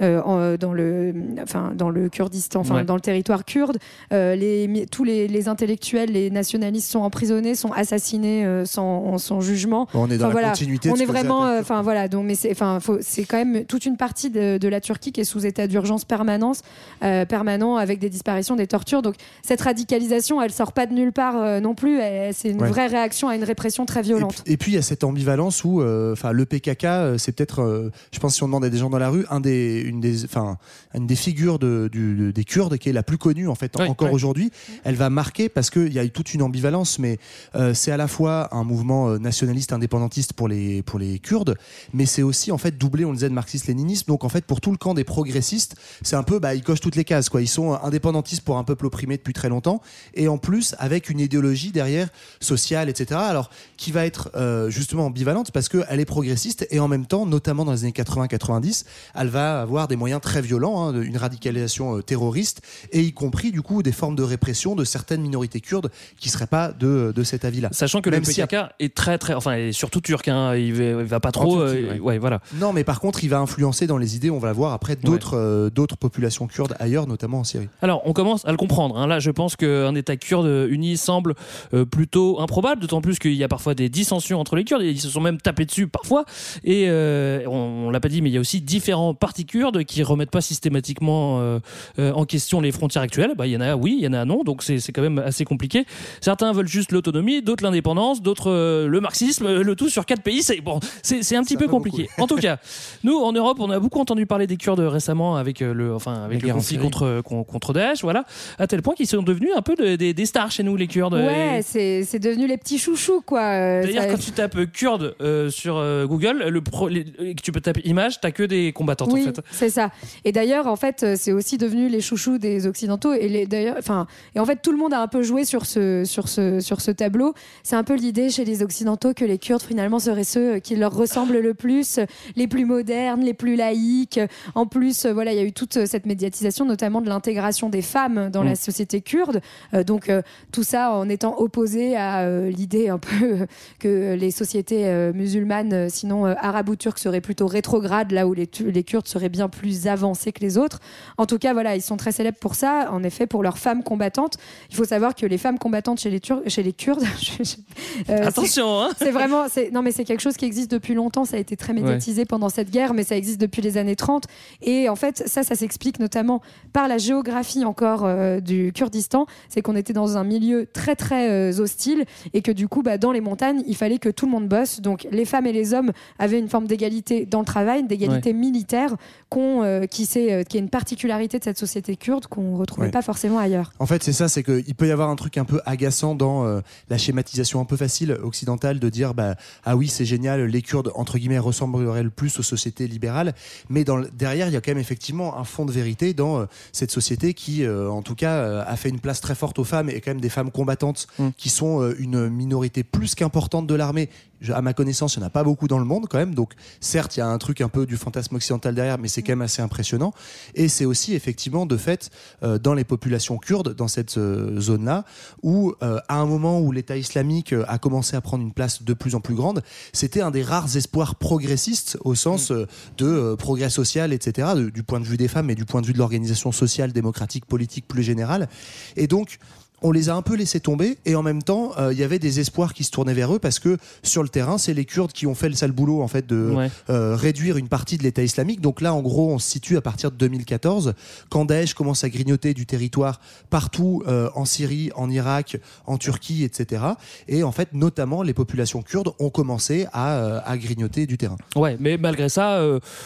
en- dans le, enfin, dans le Kurdistan, enfin, Ouais. dans le territoire kurde. Euh, les, tous les, les intellectuels, les nationalistes sont emprisonnés, sont assassinés euh, sans, sans jugement. Bon, on est dans Enfin, la voilà, continuité. On est vraiment, euh, enfin voilà, donc mais c'est, enfin, c'est quand même toute une partie de, de la Turquie qui est sous état d'urgence permanence, euh, permanent, avec des disparitions, des tortures. Donc cette radicalisation, elle sort pas de nulle part euh, non plus. C'est une Ouais. vraie réaction à une répression très violente. Et puis il y a cette ambivalence où, euh, enfin, le PKK, c'est peut-être, euh, je pense si on demande à des gens dans la rue, un des, une des, enfin, une des figures de, du- de- des Kurdes qui est la plus connue en fait Ouais, encore ouais. aujourd'hui. Elle va marquer parce qu'il y a eu toute une ambivalence, mais euh, c'est à la fois un mouvement nationaliste indépendantiste pour les pour les Kurdes, mais c'est aussi en fait doublé, on le disait, de marxiste-léninisme. Donc en fait pour tout le camp des progressistes, c'est un peu, bah, ils cochent toutes les cases quoi. Ils sont indépendantistes pour un peuple opprimé depuis très longtemps, et en plus avec une idéologie derrière sociale, etc. Alors qui va être euh, justement ambivalente parce qu'elle est progressiste et en même temps, notamment dans les années 80-90, elle va avoir des moyens très violents, hein, une radicalisation euh, terroriste et y compris du coup des formes de répression de certaines minorités kurdes qui seraient pas de, de cet avis-là. Sachant que Même le si PKK est très très, enfin, est surtout turc, hein, il, va, il va pas trop, euh, ouais. ouais, voilà. Non, mais par contre, il va influencer dans les idées, on va le voir après, d'autres euh, d'autres populations kurdes ailleurs, notamment en Syrie. Alors, on commence à le comprendre. hein. Là, je pense qu'un État kurde uni semble euh, plutôt improbable, d'autant plus qu'il y a parfois des dissensions entre les Kurdes. et Ils se sont même tapés dessus parfois. Et euh, on, on l'a pas dit, mais il y a aussi différents partis kurdes qui remettent pas systématiquement euh, euh, en question les frontières actuelles. Bah, il y en a oui, il y en a non. Donc c'est c'est quand même assez compliqué. Certains veulent juste l'autonomie, d'autres l'indépendance, d'autres euh, le marxisme. Le tout sur quatre pays, c'est bon, c'est c'est un petit peu compliqué. En tout cas, nous en Europe, on a beaucoup entendu parler des Kurdes récemment avec euh, le, enfin avec le conflit contre con- contre Daesh, voilà, à tel point qu'ils sont devenus un peu de- des, des stars chez nous les Kurdes. Ouais, Et c'est, c'est devenu les petits chouchous quoi. Euh, D'ailleurs, ça- quand tu tapes euh, kurde euh, sur euh, Google, le pro- les- tu peux taper image, t'as que des combattantes oui, en fait. c'est ça. Et d'ailleurs, en fait, euh, c'est aussi devenu les chouchous des occidentaux. Et les d'ailleurs, enfin, et en fait, tout le monde a un peu joué sur ce sur ce sur ce tableau. C'est un peu l'idée chez les occidentaux que les Kurdes finalement seraient ceux qui leur ressemblent le plus, les plus modernes, les plus laïques. En plus, euh, voilà, il y a eu toute cette médiatisation, notamment de l'intégration des femmes dans Mm. la société kurde. Euh, donc euh, tout ça en étant opposé à euh, l'idée un peu que les sociétés euh, musulmanes, euh, sinon euh, arabes ou turques, seraient plutôt rétrogrades, là où les, Kurdes seraient bien plus avancés que les autres. En tout cas, voilà, ils sont très célèbres pour ça, en effet, pour leurs femmes combattantes. Il faut savoir que les femmes combattantes chez les, Turcs, chez les Kurdes, euh, c'est- Attention, hein c'est vraiment, non mais c'est quelque chose qui existe depuis longtemps. Ça a été très médiatisé pendant cette guerre, mais ça existe depuis les années 30. Et en fait, ça, ça s'explique notamment par la géographie encore euh, du Kurdistan. C'est qu'on était dans un milieu très très euh, hostile et que du coup, bah, dans les montagnes, il fallait que tout le monde bosse. Donc les femmes et les hommes avaient une forme d'égalité dans le travail, d'égalité militaire, qu'on, euh, qui, c'est, euh, qui est une particularité de cette société kurde qu'on ne retrouvait Ouais. pas forcément ailleurs. En fait, c'est ça, c'est qu'il peut y avoir un truc un peu agaçant dans euh, la schématisation un peu facile occidentale de dire bah ah oui c'est génial, les Kurdes entre guillemets ressembleraient le plus aux sociétés libérales, mais dans derrière il y a quand même effectivement un fond de vérité dans euh, cette société qui, euh, en tout cas, euh, a fait une place très forte aux femmes et quand même des femmes combattantes qui sont une minorité plus qu'importante de l'armée. Je- À ma connaissance, il n'y en a pas beaucoup dans le monde quand même. Donc, certes, il y a un truc un peu du fantasme occidental derrière, mais c'est quand même assez impressionnant. Et c'est aussi effectivement de fait euh, dans les populations kurdes, dans cette euh, zone-là, où euh, à un moment où l'État islamique a commencé à prendre une place de plus en plus grande, c'était un des rares espoirs progressistes au sens euh, de progrès social, etc., de- du point de vue des femmes et du point de vue de l'organisation sociale, démocratique, politique plus générale. Et donc, on les a un peu laissés tomber et en même temps euh, il y avait des espoirs qui se tournaient vers eux parce que sur le terrain c'est les Kurdes qui ont fait le sale boulot en fait de Ouais. euh, réduire une partie de l'État islamique. Donc là en gros on se situe à partir de 2014 quand Daesh commence à grignoter du territoire partout euh, en Syrie en Irak en Turquie etc et en fait notamment les populations kurdes ont commencé à, à grignoter du terrain. Ouais, mais malgré ça,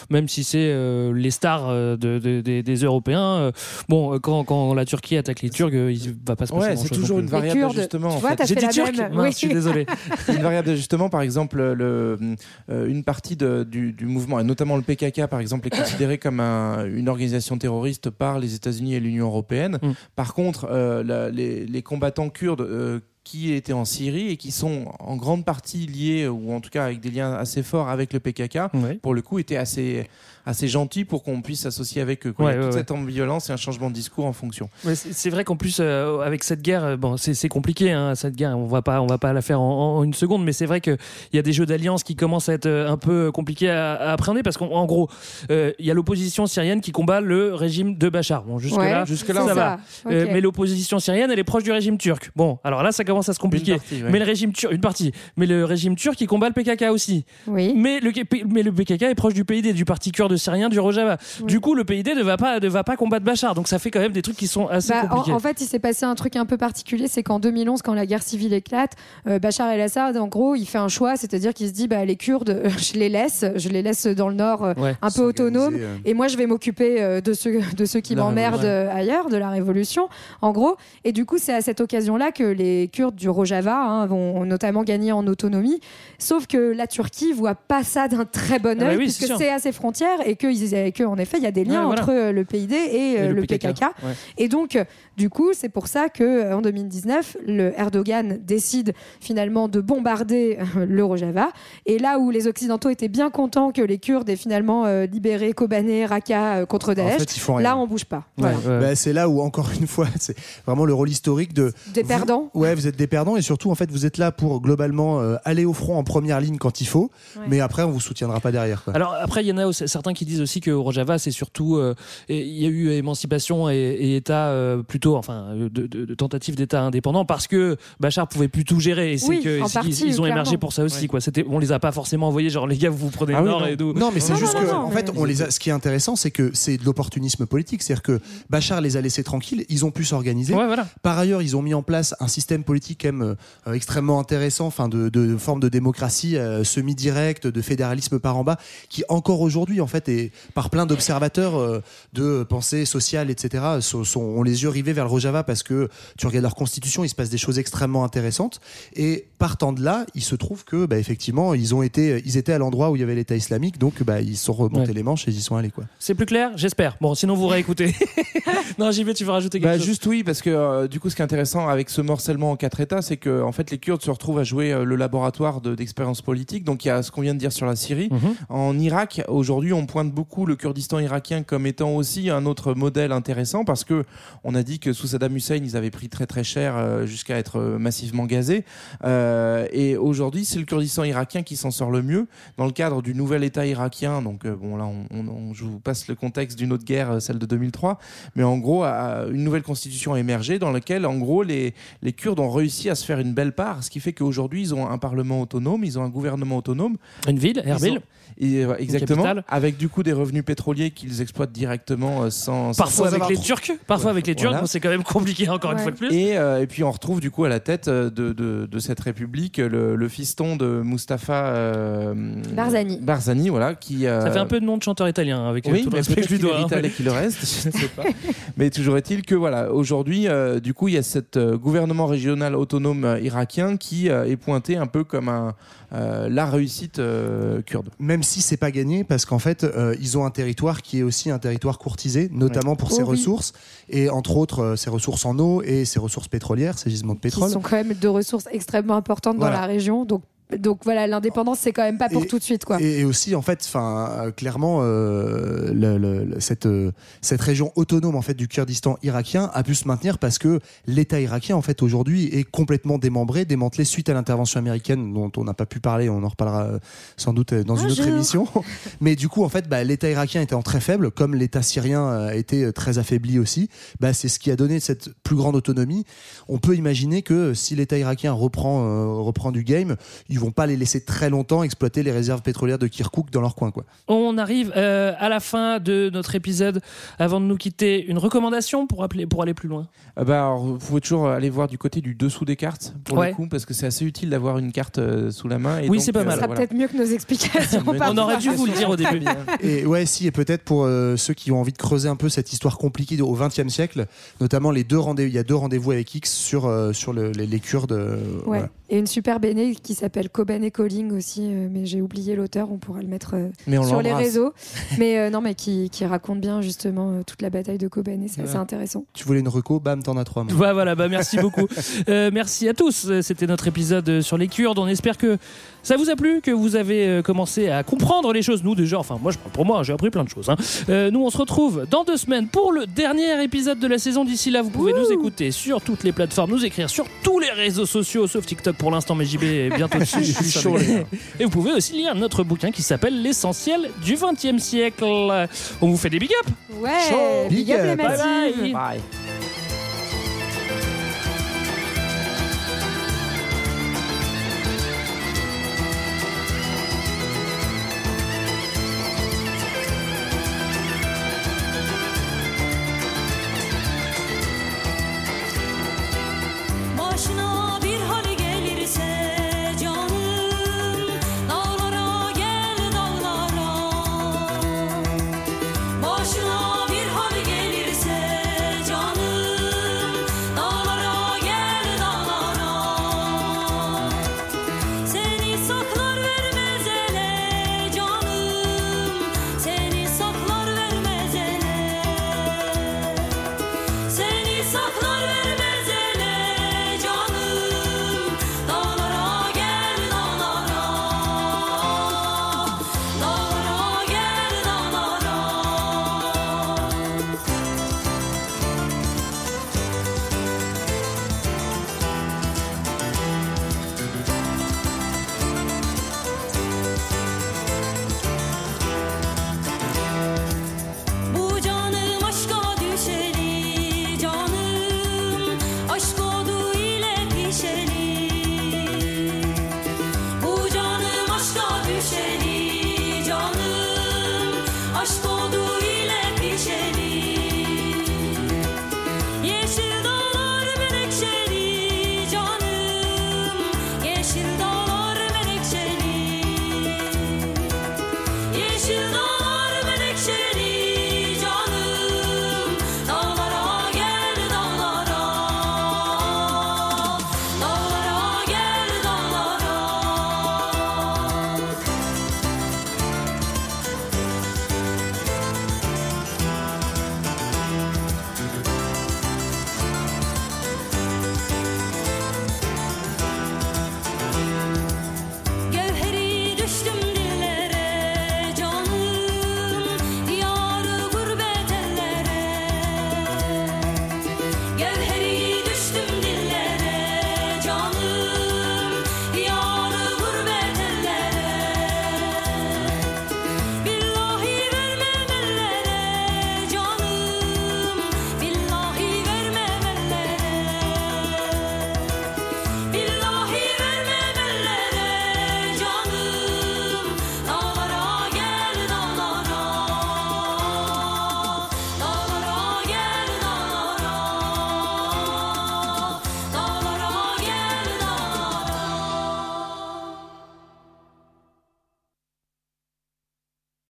même si c'est les stars de- de- des- des Européens, bon, quand, quand la Turquie attaque les Turcs, il va pas se Ouais, c'est toujours une variable d'ajustement. J'ai dit turc je suis désolé. une variable d'ajustement, par exemple, le, euh, une partie de- du, du mouvement, et notamment le PKK, par exemple, est considéré comme un- une organisation terroriste par les États-Unis et l'Union européenne. Mm. Par contre, euh, la- les, les combattants kurdes euh, qui étaient en Syrie et qui sont en grande partie liés, ou en tout cas avec des liens assez forts avec le PKK, pour le coup, étaient assez, assez gentils pour qu'on puisse s'associer avec eux. quoi. Ouais, Il y a ouais, toute ouais. cette ambivalence et un changement de discours en fonction. Ouais, c'est vrai qu'en plus euh, avec cette guerre, euh, bon, c'est compliqué hein, cette guerre. On va pas, on va pas la faire en, en une seconde, mais c'est vrai que il y a des jeux d'alliance qui commencent à être euh, un peu compliqués à, à appréhender parce qu'en en gros, euh, il y a l'opposition syrienne qui combat le régime de Bachar. Bon, jusque là, Ouais, jusque là, ça, on va. Euh, mais l'opposition syrienne, elle est proche du régime turc. Bon, alors là, ça commence à se compliquer. Une partie, ouais. Mais le régime turc, une partie. Mais le régime turc, il combat le PKK aussi. Oui. Mais le, mais le PKK est proche du PID, du parti kurde syrien, du Rojava. Du coup, le PID ne va pas, ne va pas combattre Bachar. Donc ça fait quand même des trucs qui sont assez Bah, en, compliqués. en fait, il s'est passé un truc un peu particulier, c'est qu'en 2011, quand la guerre civile éclate, euh, Bachar el-Assad, en gros, il fait un choix, c'est-à-dire qu'il se dit, bah, les Kurdes, euh, je les laisse, je les laisse dans le nord, euh, Ouais. un peu autonomes, euh. et moi, je vais m'occuper euh, de ceux, de ceux qui m'emmerdent ailleurs, de la révolution, en gros. Et du coup, c'est à cette occasion-là que les Kurdes du Rojava hein, vont notamment gagner en autonomie. Sauf que la Turquie voit pas ça d'un très bon Ah bah œil, oui, puisque c'est à ses frontières et que, ils- et que, en effet, il y a des liens Ouais, voilà. entre euh, le PID et, euh, Et le, PKK. Ouais. Et donc, euh, du coup, c'est pour ça que en 2019, le Erdogan décide finalement de bombarder le Rojava. Et là où les Occidentaux étaient bien contents que les Kurdes aient finalement euh, libéré Kobané, Raqqa euh, contre Daesh, fait, ils font rien. là, on bouge pas. Voilà. Bah, c'est là où encore une fois c'est vraiment le rôle historique de Des vous- perdants. ouais vous êtes des perdants et surtout en fait vous êtes là pour globalement euh, aller au front en première ligne quand il faut Ouais. mais après on vous soutiendra pas derrière quoi. Alors après, il y en a aussi- certains qui disent aussi que au Rojava, c'est surtout euh, il y a eu émancipation et, et État euh, plutôt, enfin, de, de, de tentative d'État indépendant parce que Bachar pouvait plus tout gérer. Et c'est Oui, que en ils- partie, ils, ont clairement. émergé pour ça aussi. Quoi. C'était, on les a pas forcément envoyés genre les gars, vous vous prenez Ah le oui, nord non. et d'où. Non, mais c'est juste non, que, non, en fait, on les a, ce qui est intéressant, c'est que c'est de l'opportunisme politique. C'est-à-dire que Bachar les a laissés tranquilles, ils ont pu s'organiser. Ouais, voilà. Par ailleurs, ils ont mis en place un système politique quand même euh, extrêmement intéressant, enfin de, de forme de démocratie euh, semi-directe, de fédéralisme par en bas, qui encore aujourd'hui, en fait, est par plein d'observateurs euh, de pensée sociale, etc., sont, sont- ont les yeux rivés vers le Rojava parce que tu regardes leur constitution, il se passe des choses extrêmement intéressantes. Et partant de là, il se trouve que, bah, effectivement, ils ont été, ils étaient à l'endroit où il y avait l'État islamique, donc bah, ils sont remontés Ouais. les manches et ils y sont allés, quoi. C'est plus clair, j'espère. Bon, sinon vous réécoutez. non, vais. Tu veux rajouter quelque Bah, chose? juste oui, parce que euh, du coup, ce qui est intéressant avec ce morcellement en quatre États, c'est que en fait, les Kurdes se retrouvent à jouer euh, le laboratoire de- d'expérience politique. Donc, il y a ce qu'on vient de dire sur la Syrie. Mhm. En Irak, aujourd'hui, on, pointe beaucoup le Kurdistan irakien comme étant aussi un autre modèle intéressant parce que on a dit que sous Saddam Hussein, ils avaient pris très très cher euh, jusqu'à être euh, massivement gazés. Euh, et aujourd'hui, c'est le Kurdistan irakien qui s'en sort le mieux dans le cadre du nouvel État irakien. Donc euh, bon, là, on, on- on- je vous passe le contexte d'une autre guerre, celle de 2003. Mais en gros, une nouvelle constitution a émergé dans laquelle, en gros, les, les Kurdes ont réussi à se faire une belle part, ce qui fait qu'aujourd'hui, ils ont un parlement autonome, ils ont un gouvernement autonome. Une ville, Erbil. exactement. Avec du coup des revenus pétroliers qu'ils exploitent directement euh, sans. sans- Parfois sans avec les trop- Turcs, parfois avec les Turcs, Voilà. bon, c'est quand même compliqué encore une fois de plus. Et, euh, et puis on retrouve du coup à la tête euh, de, de, de cette république le, le fiston de Mustapha euh, Barzani. Barzani, voilà, qui. euh, Ça fait un peu de nom de chanteur italien avec euh, oui, tout le mais respect que je lui dois. hein. qu'il le reste, je ne sais pas. mais toujours est-il que voilà, aujourd'hui, euh, du coup, il y a cet euh, gouvernement régional autonome irakien qui euh, est pointé un peu comme un, euh, la réussite euh, kurde. Même si c'est pas gagné, parce qu'en fait, euh, ils ont un territoire qui est aussi un territoire courtisé, notamment Ouais. pour ses oui. ressources, et entre autres euh, ses ressources en eau et ses ressources pétrolières, ses gisements de qui pétrole. sont quand même deux ressources extrêmement importantes Voilà. dans la région. Donc, donc voilà, l'indépendance, c'est quand même pas pour Et- tout de suite. Quoi. Et, aussi, en fait, enfin, euh, clairement, euh, le- le- le- cette, euh, cette région autonome en fait du Kurdistan irakien a pu se maintenir parce que l'État irakien, en fait, aujourd'hui, est complètement démembré, démantelé suite à l'intervention américaine, dont on n'a pas pu parler. On en reparlera sans doute dans une autre émission. Mais du coup, en fait, bah, l'État irakien étant très faible, comme l'État syrien a été euh, très affaibli aussi, bah, c'est ce qui a donné cette plus grande autonomie. On peut imaginer que si l'État irakien reprend, euh, reprend du game, ils vont pas les laisser très longtemps exploiter les réserves pétrolières de Kirkuk dans leur coin, quoi. On arrive euh, à la fin de notre épisode. Avant de nous quitter, une recommandation pour, appeler, pour aller plus loin Ah bah alors, vous pouvez toujours aller voir du côté du dessous des cartes pour Ouais. le coup parce que c'est assez utile d'avoir une carte euh, sous la main. Et Oui, c'est pas euh, mal. Ça sera voilà. peut-être mieux que nos explications. On aurait dû vous le dire au début. Et ouais, si, et peut-être pour euh, ceux qui ont envie de creuser un peu cette histoire compliquée au XXe siècle, notamment les deux rendez il y a deux rendez-vous avec X sur, euh, sur le- les, les Kurdes. euh, Ouais. voilà. Et une super béné qui s'appelle Coben et Calling aussi, euh, mais j'ai oublié l'auteur, on pourra le mettre euh, sur les réseaux. mais euh, non, mais qui, qui raconte bien justement euh, toute la bataille de Coben et c'est assez Ouais. intéressant. Tu voulais une reco, bam, t'en as trois. moi. Bah voilà, bah merci beaucoup. Euh, merci à tous. C'était notre épisode sur les Kurdes. On espère que ça vous a plu, que vous avez euh, commencé à comprendre les choses. Nous déjà, enfin moi, je parle pour moi, j'ai appris plein de choses. hein. Euh, nous, on se retrouve dans deux semaines pour le dernier épisode de la saison. D'ici là, vous pouvez nous écouter sur toutes les plateformes, nous écrire sur tous les réseaux sociaux, sauf TikTok pour l'instant, mais JB est bientôt dessus. Je suis chaud, les gars. Et vous pouvez aussi lire notre bouquin qui s'appelle L'essentiel du XXe siècle. On vous fait des big up. Ouais, big, Big up up. les Bye massifs. bye. Bye.